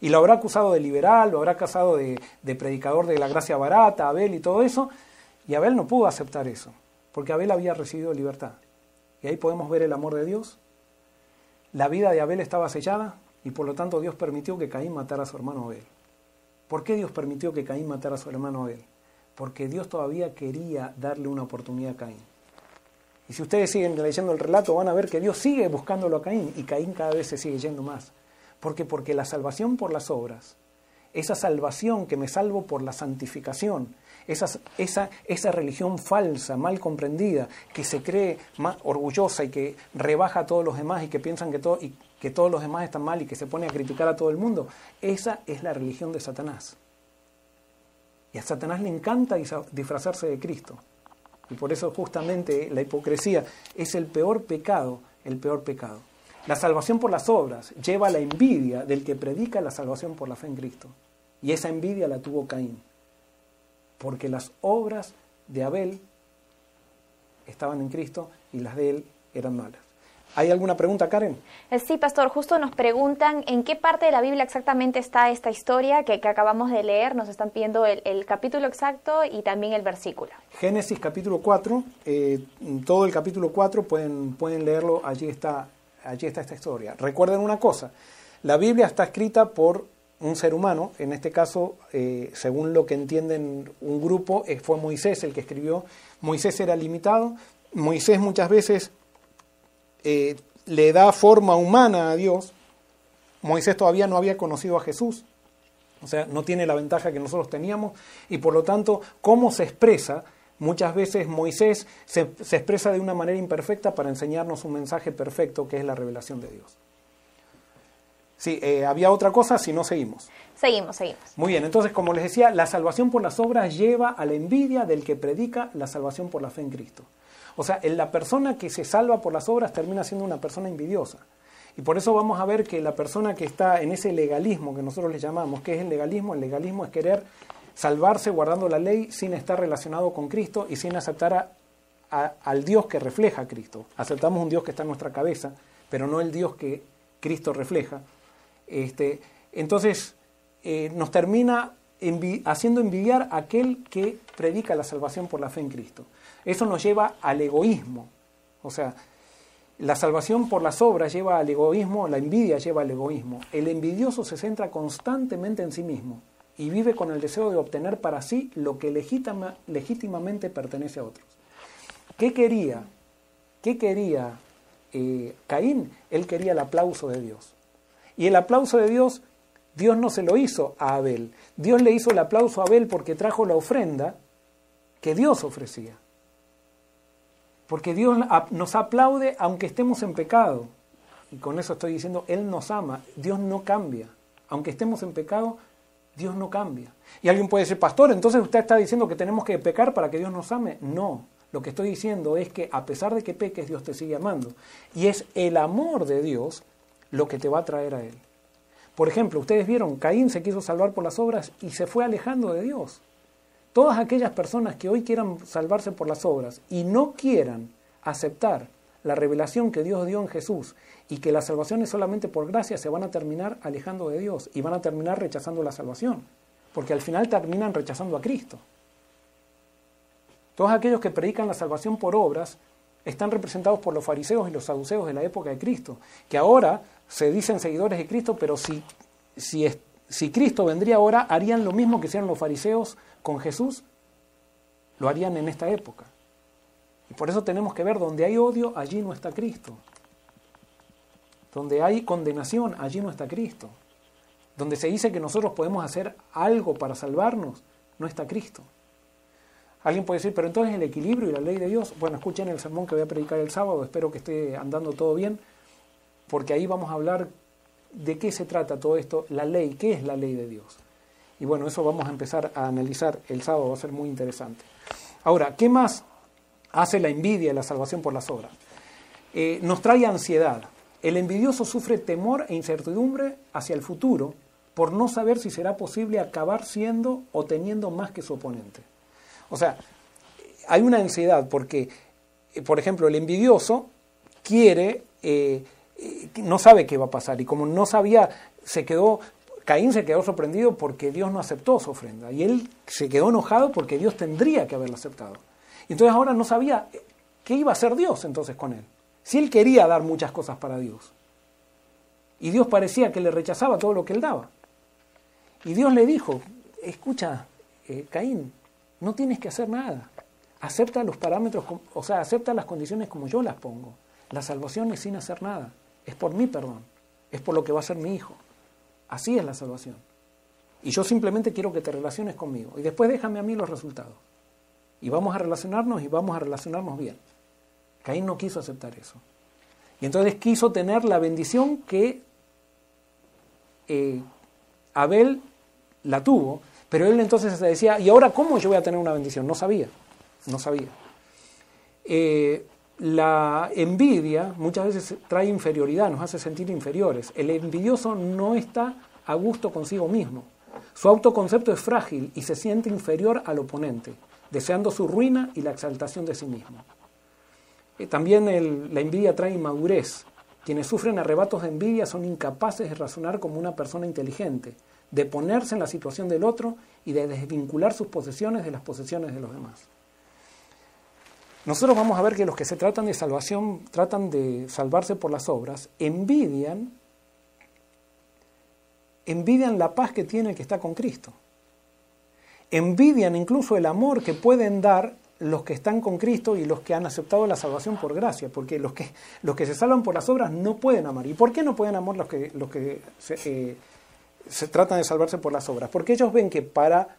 Y lo habrá acusado de liberal, lo habrá acusado de, de predicador de la gracia barata, Abel y todo eso, y Abel no pudo aceptar eso, porque Abel había recibido libertad. Y ahí podemos ver el amor de Dios. La vida de Abel estaba sellada y por lo tanto Dios permitió que Caín matara a su hermano Abel. ¿Por qué Dios permitió que Caín matara a su hermano Abel? Porque Dios todavía quería darle una oportunidad a Caín. Y si ustedes siguen leyendo el relato, van a ver que Dios sigue buscándolo a Caín y Caín cada vez se sigue yendo más. ¿Por qué? Porque la salvación por las obras, esa salvación que me salvo por la santificación, esa, esa, religión falsa, mal comprendida, que se cree más orgullosa y que rebaja a todos los demás y que piensan que, todo, y que todos los demás están mal y que se pone a criticar a todo el mundo, esa es la religión de Satanás. Y a Satanás le encanta disfrazarse de Cristo. Y por eso justamente la hipocresía es el peor pecado, el peor pecado. La salvación por las obras lleva a la envidia del que predica la salvación por la fe en Cristo. Y esa envidia la tuvo Caín. Porque las obras de Abel estaban en Cristo y las de él eran malas. ¿Hay alguna pregunta, Karen? Eh, sí, pastor, justo nos preguntan en qué parte de la Biblia exactamente está esta historia que, acabamos de leer. Nos están pidiendo el, capítulo exacto y también el versículo. Génesis capítulo 4, eh, todo el capítulo 4 pueden, pueden leerlo, allí está, allí está esta historia. Recuerden una cosa, la Biblia está escrita por un ser humano, en este caso, eh, según lo que entienden un grupo, fue Moisés el que escribió. Moisés era limitado, Moisés muchas veces eh, le da forma humana a Dios, Moisés todavía no había conocido a Jesús, o sea, no tiene la ventaja que nosotros teníamos, y por lo tanto, ¿cómo se expresa? Muchas veces Moisés se, expresa de una manera imperfecta para enseñarnos un mensaje perfecto que es la revelación de Dios. Sí, eh, había otra cosa, si no seguimos. Seguimos, seguimos. Muy bien, entonces como les decía, la salvación por las obras lleva a la envidia del que predica la salvación por la fe en Cristo. O sea, la persona que se salva por las obras termina siendo una persona envidiosa. Y por eso vamos a ver que la persona que está en ese legalismo que nosotros le llamamos, ¿qué es el legalismo? El legalismo es querer salvarse guardando la ley sin estar relacionado con Cristo y sin aceptar al Dios que refleja a Cristo. Aceptamos un Dios que está en nuestra cabeza, pero no el Dios que Cristo refleja. Este, entonces, eh, nos termina haciendo envidiar a aquel que predica la salvación por la fe en Cristo. Eso nos lleva al egoísmo. O sea, la salvación por las obras lleva al egoísmo, la envidia lleva al egoísmo. El envidioso se centra constantemente en sí mismo y vive con el deseo de obtener para sí lo que legítimamente pertenece a otros. ¿Qué quería? ¿Qué quería eh, Caín? Él quería el aplauso de Dios. Y el aplauso de Dios, Dios no se lo hizo a Abel. Dios le hizo el aplauso a Abel porque trajo la ofrenda que Dios ofrecía. Porque Dios nos aplaude aunque estemos en pecado. Y con eso estoy diciendo, Él nos ama. Dios no cambia. Aunque estemos en pecado, Dios no cambia. Y alguien puede decir, pastor, entonces usted está diciendo que tenemos que pecar para que Dios nos ame. No, lo que estoy diciendo es que a pesar de que peques, Dios te sigue amando. Y es el amor de Dios lo que te va a traer a Él. Por ejemplo, ustedes vieron, Caín se quiso salvar por las obras y se fue alejando de Dios. todas aquellas personas que hoy quieran salvarse por las obras y no quieran aceptar la revelación que Dios dio en Jesús y que la salvación es solamente por gracia, se van a terminar alejando de Dios y van a terminar rechazando la salvación, porque al final terminan rechazando a Cristo. Todos aquellos que predican la salvación por obras están representados por los fariseos y los saduceos de la época de Cristo, que ahora se dicen seguidores de Cristo, pero si, si, si Cristo vendría ahora, harían lo mismo que hicieron los fariseos con Jesús, lo harían en esta época. Y por eso tenemos que ver, donde hay odio, allí no está Cristo. Donde hay condenación, allí no está Cristo. Donde se dice que nosotros podemos hacer algo para salvarnos, no está Cristo. Alguien puede decir, pero entonces el equilibrio y la ley de Dios, bueno, escuchen el sermón que voy a predicar el sábado, espero que esté andando todo bien, porque ahí vamos a hablar de qué se trata todo esto, la ley, qué es la ley de Dios. Y bueno, eso vamos a empezar a analizar el sábado, va a ser muy interesante. Ahora, ¿qué más hace la envidia y la salvación por las obras? Eh, nos trae ansiedad. El envidioso sufre temor e incertidumbre hacia el futuro por no saber si será posible acabar siendo o teniendo más que su oponente. O sea, hay una ansiedad porque, eh, por ejemplo, el envidioso quiere, eh, no sabe qué va a pasar y como no sabía, se quedó, Caín se quedó sorprendido porque Dios no aceptó su ofrenda y él se quedó enojado porque Dios tendría que haberlo aceptado. Y entonces ahora no sabía qué iba a hacer Dios entonces con él. Si él quería dar muchas cosas para Dios y Dios parecía que le rechazaba todo lo que él daba. Y Dios le dijo, escucha, Caín, no tienes que hacer nada. Acepta los parámetros, o sea, acepta las condiciones como yo las pongo. La salvación es sin hacer nada. Es por mi perdón. Es por lo que va a ser mi hijo. Así es la salvación. Y yo simplemente quiero que te relaciones conmigo. Y después déjame a mí los resultados. Y vamos a relacionarnos y vamos a relacionarnos bien. Caín no quiso aceptar eso. Y entonces quiso tener la bendición que eh, Abel la tuvo, pero él entonces se decía, ¿y ahora cómo yo voy a tener una bendición? No sabía, no sabía. Eh, la envidia muchas veces trae inferioridad, nos hace sentir inferiores. El envidioso no está a gusto consigo mismo. Su autoconcepto es frágil y se siente inferior al oponente, deseando su ruina y la exaltación de sí mismo. Eh, también la envidia trae inmadurez. Quienes sufren arrebatos de envidia son incapaces de razonar como una persona inteligente de ponerse en la situación del otro y de desvincular sus posesiones de las posesiones de los demás. Nosotros vamos a ver que los que se tratan de salvación, tratan de salvarse por las obras, envidian, envidian la paz que tiene el que está con Cristo. Envidian incluso el amor que pueden dar los que están con Cristo y los que han aceptado la salvación por gracia, porque los que, los que se salvan por las obras no pueden amar. ¿Y por qué no pueden amar los que, los que se, eh, se tratan de salvarse por las obras, porque ellos ven que para,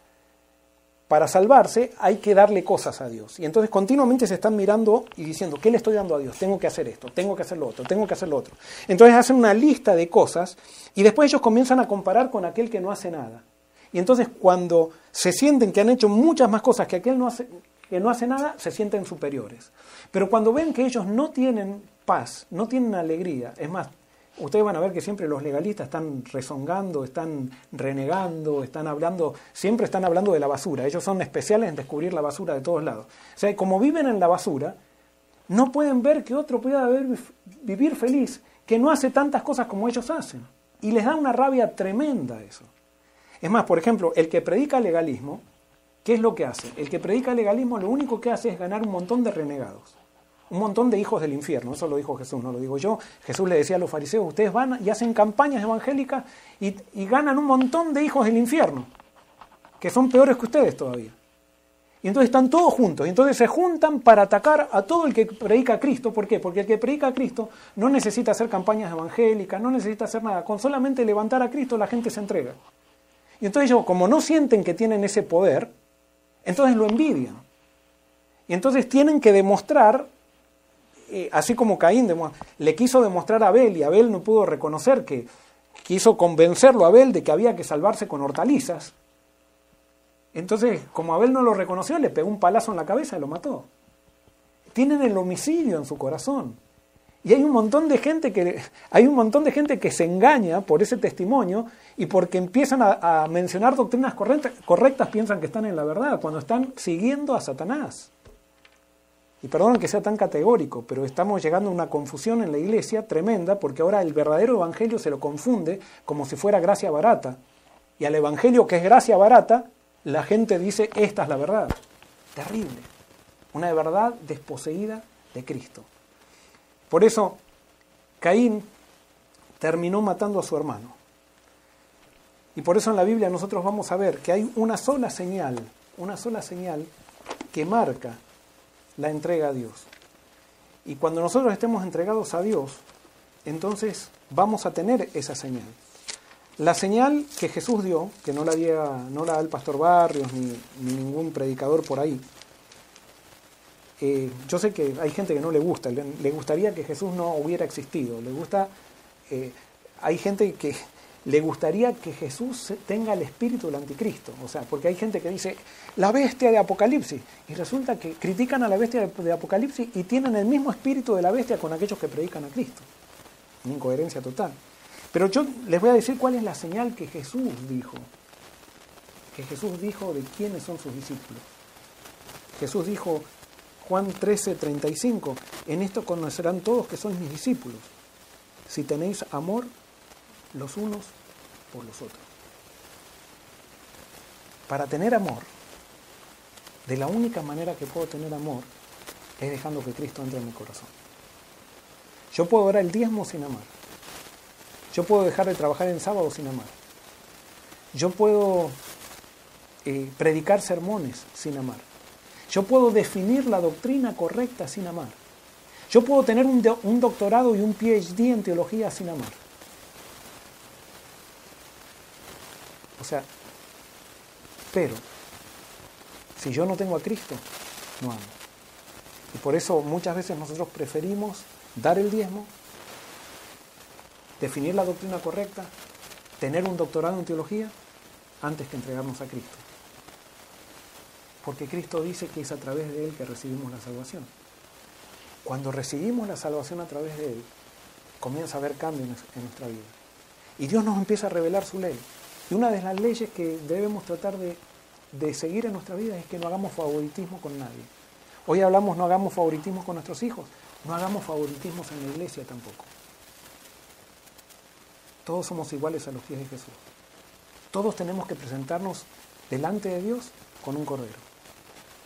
para salvarse hay que darle cosas a Dios. Y entonces continuamente se están mirando y diciendo, ¿qué le estoy dando a Dios? Tengo que hacer esto, tengo que hacer lo otro, tengo que hacer lo otro. Entonces hacen una lista de cosas y después ellos comienzan a comparar con aquel que no hace nada. Y entonces cuando se sienten que han hecho muchas más cosas que aquel que no hace nada, se sienten superiores. Pero cuando ven que ellos no tienen paz, no tienen alegría, es más, ustedes van a ver que siempre los legalistas están rezongando, están renegando, están hablando, siempre están hablando de la basura. Ellos son especiales en descubrir la basura de todos lados. O sea, como viven en la basura, no pueden ver que otro pueda vivir feliz, que no hace tantas cosas como ellos hacen. Y les da una rabia tremenda eso. Es más, por ejemplo, el que predica legalismo, ¿qué es lo que hace? El que predica legalismo lo único que hace es ganar un montón de renegados un montón de hijos del infierno, eso lo dijo Jesús, no lo digo yo. Jesús le decía a los fariseos, ustedes van y hacen campañas evangélicas y, ganan un montón de hijos del infierno, que son peores que ustedes todavía. Y entonces están todos juntos, y entonces se juntan para atacar a todo el que predica a Cristo. ¿Por qué? Porque el que predica a Cristo no necesita hacer campañas evangélicas, no necesita hacer nada. Con solamente levantar a Cristo la gente se entrega. Y entonces ellos, como no sienten que tienen ese poder, entonces lo envidian. Y entonces tienen que demostrar así como Caín le quiso demostrar a Abel y Abel no pudo reconocer que quiso convencerlo a Abel de que había que salvarse con hortalizas. Entonces, como Abel no lo reconoció, le pegó un palazo en la cabeza y lo mató. Tienen el homicidio en su corazón. Y hay un montón de gente que hay un montón de gente que se engaña por ese testimonio y porque empiezan a, mencionar doctrinas correctas, correctas piensan que están en la verdad cuando están siguiendo a Satanás. Y perdón que sea tan categórico, pero estamos llegando a una confusión en la iglesia tremenda porque ahora el verdadero evangelio se lo confunde como si fuera gracia barata. Y al evangelio que es gracia barata, la gente dice, esta es la verdad. Terrible. Una verdad desposeída de Cristo. Por eso, Caín terminó matando a su hermano. Y por eso en la Biblia nosotros vamos a ver que hay una sola señal, una sola señal que marca la entrega a Dios. Y cuando nosotros estemos entregados a Dios, entonces vamos a tener esa señal. La señal que Jesús dio, que no la, no la da el pastor Barrios ni, ningún predicador por ahí, eh, yo sé que hay gente que no le gusta, le, gustaría que Jesús no hubiera existido, le gusta, eh, hay gente que le gustaría que Jesús tenga el espíritu del anticristo, o sea, porque hay gente que dice la bestia de Apocalipsis, y resulta que critican a la bestia de, Apocalipsis y tienen el mismo espíritu de la bestia con aquellos que predican a Cristo, una incoherencia total. Pero yo les voy a decir cuál es la señal que Jesús dijo. Que Jesús dijo de quiénes son sus discípulos. Jesús dijo, Juan 13, 35, en esto conocerán todos que sois mis discípulos, si tenéis amor los unos por los otros. Para tener amor, de la única manera que puedo tener amor es dejando que Cristo entre en mi corazón. Yo puedo dar el diezmo sin amar. Yo puedo dejar de trabajar en sábado sin amar. Yo puedo eh, predicar sermones sin amar. Yo puedo definir la doctrina correcta sin amar. Yo puedo tener un, un doctorado y un PhD en teología sin amar. Sea, pero si yo no tengo a Cristo, no amo. Y por eso muchas veces nosotros preferimos dar el diezmo definir la doctrina correcta, tener un doctorado en teología, antes que entregarnos a Cristo. Porque Cristo dice que es a través de Él que recibimos la salvación. Cuando recibimos la salvación a través de Él, comienza a haber cambio en nuestra vida. Y Dios nos empieza a revelar su ley. Y una de las leyes que debemos tratar de, seguir en nuestra vida es que no hagamos favoritismo con nadie. Hoy hablamos no hagamos favoritismo con nuestros hijos, no hagamos favoritismos en la iglesia tampoco. Todos somos iguales a los pies de Jesús. Todos tenemos que presentarnos delante de Dios con un cordero.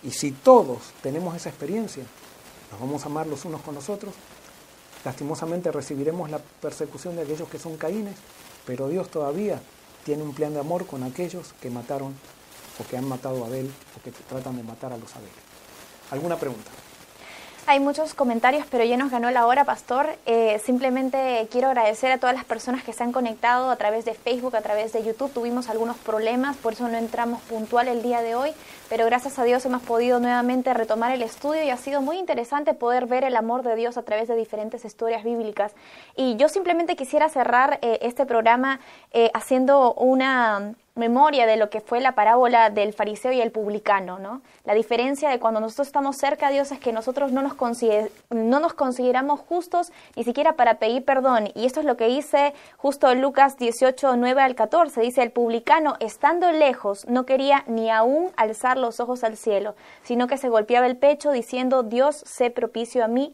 Y si todos tenemos esa experiencia, nos vamos a amar los unos con los otros, lastimosamente recibiremos la persecución de aquellos que son caínes, pero Dios todavía tiene un plan de amor con aquellos que mataron o que han matado a Abel o que tratan de matar a los Abel. ¿Alguna pregunta? Hay muchos comentarios, pero ya nos ganó la hora, Pastor. Eh, simplemente quiero agradecer a todas las personas que se han conectado a través de Facebook, a través de YouTube. Tuvimos algunos problemas, por eso no entramos puntual el día de hoy, pero gracias a Dios hemos podido nuevamente retomar el estudio y ha sido muy interesante poder ver el amor de Dios a través de diferentes historias bíblicas. Y yo simplemente quisiera cerrar eh, este programa eh, haciendo una memoria de lo que fue la parábola del fariseo y el publicano, ¿no? La diferencia de cuando nosotros estamos cerca a Dios es que nosotros no nos, no nos consideramos justos ni siquiera para pedir perdón. Y esto es lo que dice justo Lucas 18, 9 al 14. Dice, el publicano, estando lejos, no quería ni aún alzar los ojos al cielo, sino que se golpeaba el pecho diciendo, Dios, sé propicio a mí,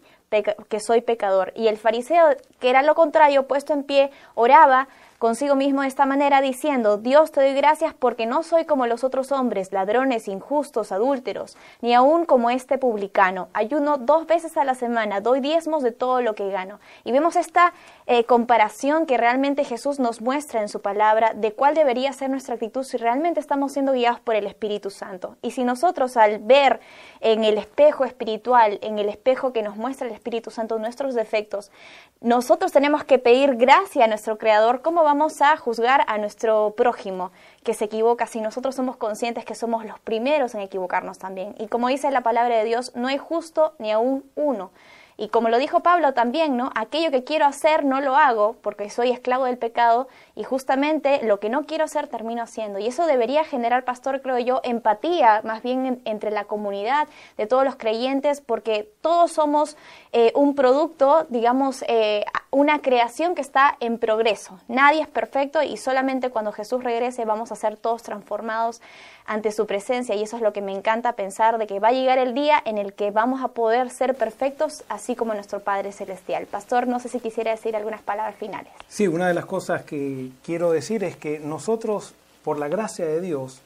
que soy pecador. Y el fariseo, que era lo contrario, puesto en pie, oraba, consigo mismo de esta manera diciendo, Dios te doy gracias porque no soy como los otros hombres, ladrones, injustos, adúlteros, ni aún como este publicano. Ayuno dos veces a la semana, doy diezmos de todo lo que gano. Y vemos esta eh, comparación que realmente Jesús nos muestra en su palabra de cuál debería ser nuestra actitud si realmente estamos siendo guiados por el Espíritu Santo. Y si nosotros al ver en el espejo espiritual, en el espejo que nos muestra el Espíritu Santo nuestros defectos, nosotros tenemos que pedir gracia a nuestro Creador, ¿cómo vamos a juzgar a nuestro prójimo que se equivoca si nosotros somos conscientes que somos los primeros en equivocarnos también? Y como dice la palabra de Dios, no hay justo ni aún uno. Y como lo dijo Pablo también, ¿no? Aquello que quiero hacer no lo hago porque soy esclavo del pecado y justamente lo que no quiero hacer termino haciendo. Y eso debería generar, pastor, creo yo, empatía más bien entre la comunidad de todos los creyentes porque todos somos eh, un producto, digamos, eh, una creación que está en progreso. Nadie es perfecto y solamente cuando Jesús regrese vamos a ser todos transformados ante su presencia y eso es lo que me encanta pensar de que va a llegar el día en el que vamos a poder ser perfectos así como nuestro Padre Celestial. Pastor, no sé si quisiera decir algunas palabras finales. Sí, una de las cosas que quiero decir es que nosotros, por la gracia de Dios,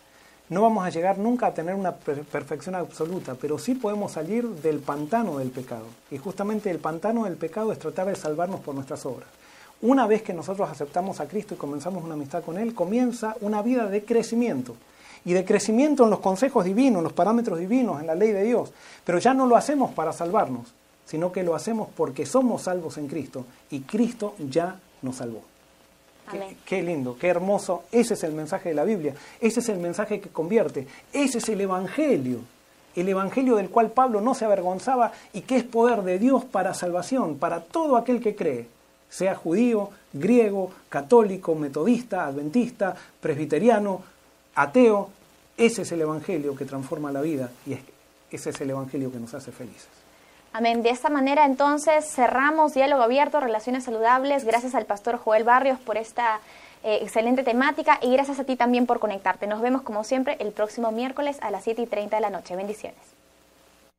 no vamos a llegar nunca a tener una perfección absoluta, pero sí podemos salir del pantano del pecado. Y justamente el pantano del pecado es tratar de salvarnos por nuestras obras. Una vez que nosotros aceptamos a Cristo y comenzamos una amistad con Él, comienza una vida de crecimiento y de crecimiento en los consejos divinos, en los parámetros divinos, en la ley de Dios. Pero ya no lo hacemos para salvarnos, sino que lo hacemos porque somos salvos en Cristo y Cristo ya nos salvó. Qué, qué, lindo, qué hermoso. Ese es el mensaje de la Biblia. Ese es el mensaje que convierte. Ese es el Evangelio. El Evangelio del cual Pablo no se avergonzaba y que es poder de Dios para salvación, para todo aquel que cree, sea judío, griego, católico, metodista, adventista, presbiteriano, ateo, ese es el Evangelio que transforma la vida y ese es el Evangelio que nos hace felices. Amén. De esta manera entonces cerramos Diálogo Abierto, Relaciones Saludables. Gracias al pastor Joel Barrios por esta eh, excelente temática y gracias a ti también por conectarte. Nos vemos como siempre el próximo miércoles a las 7 y 30 de la noche. Bendiciones.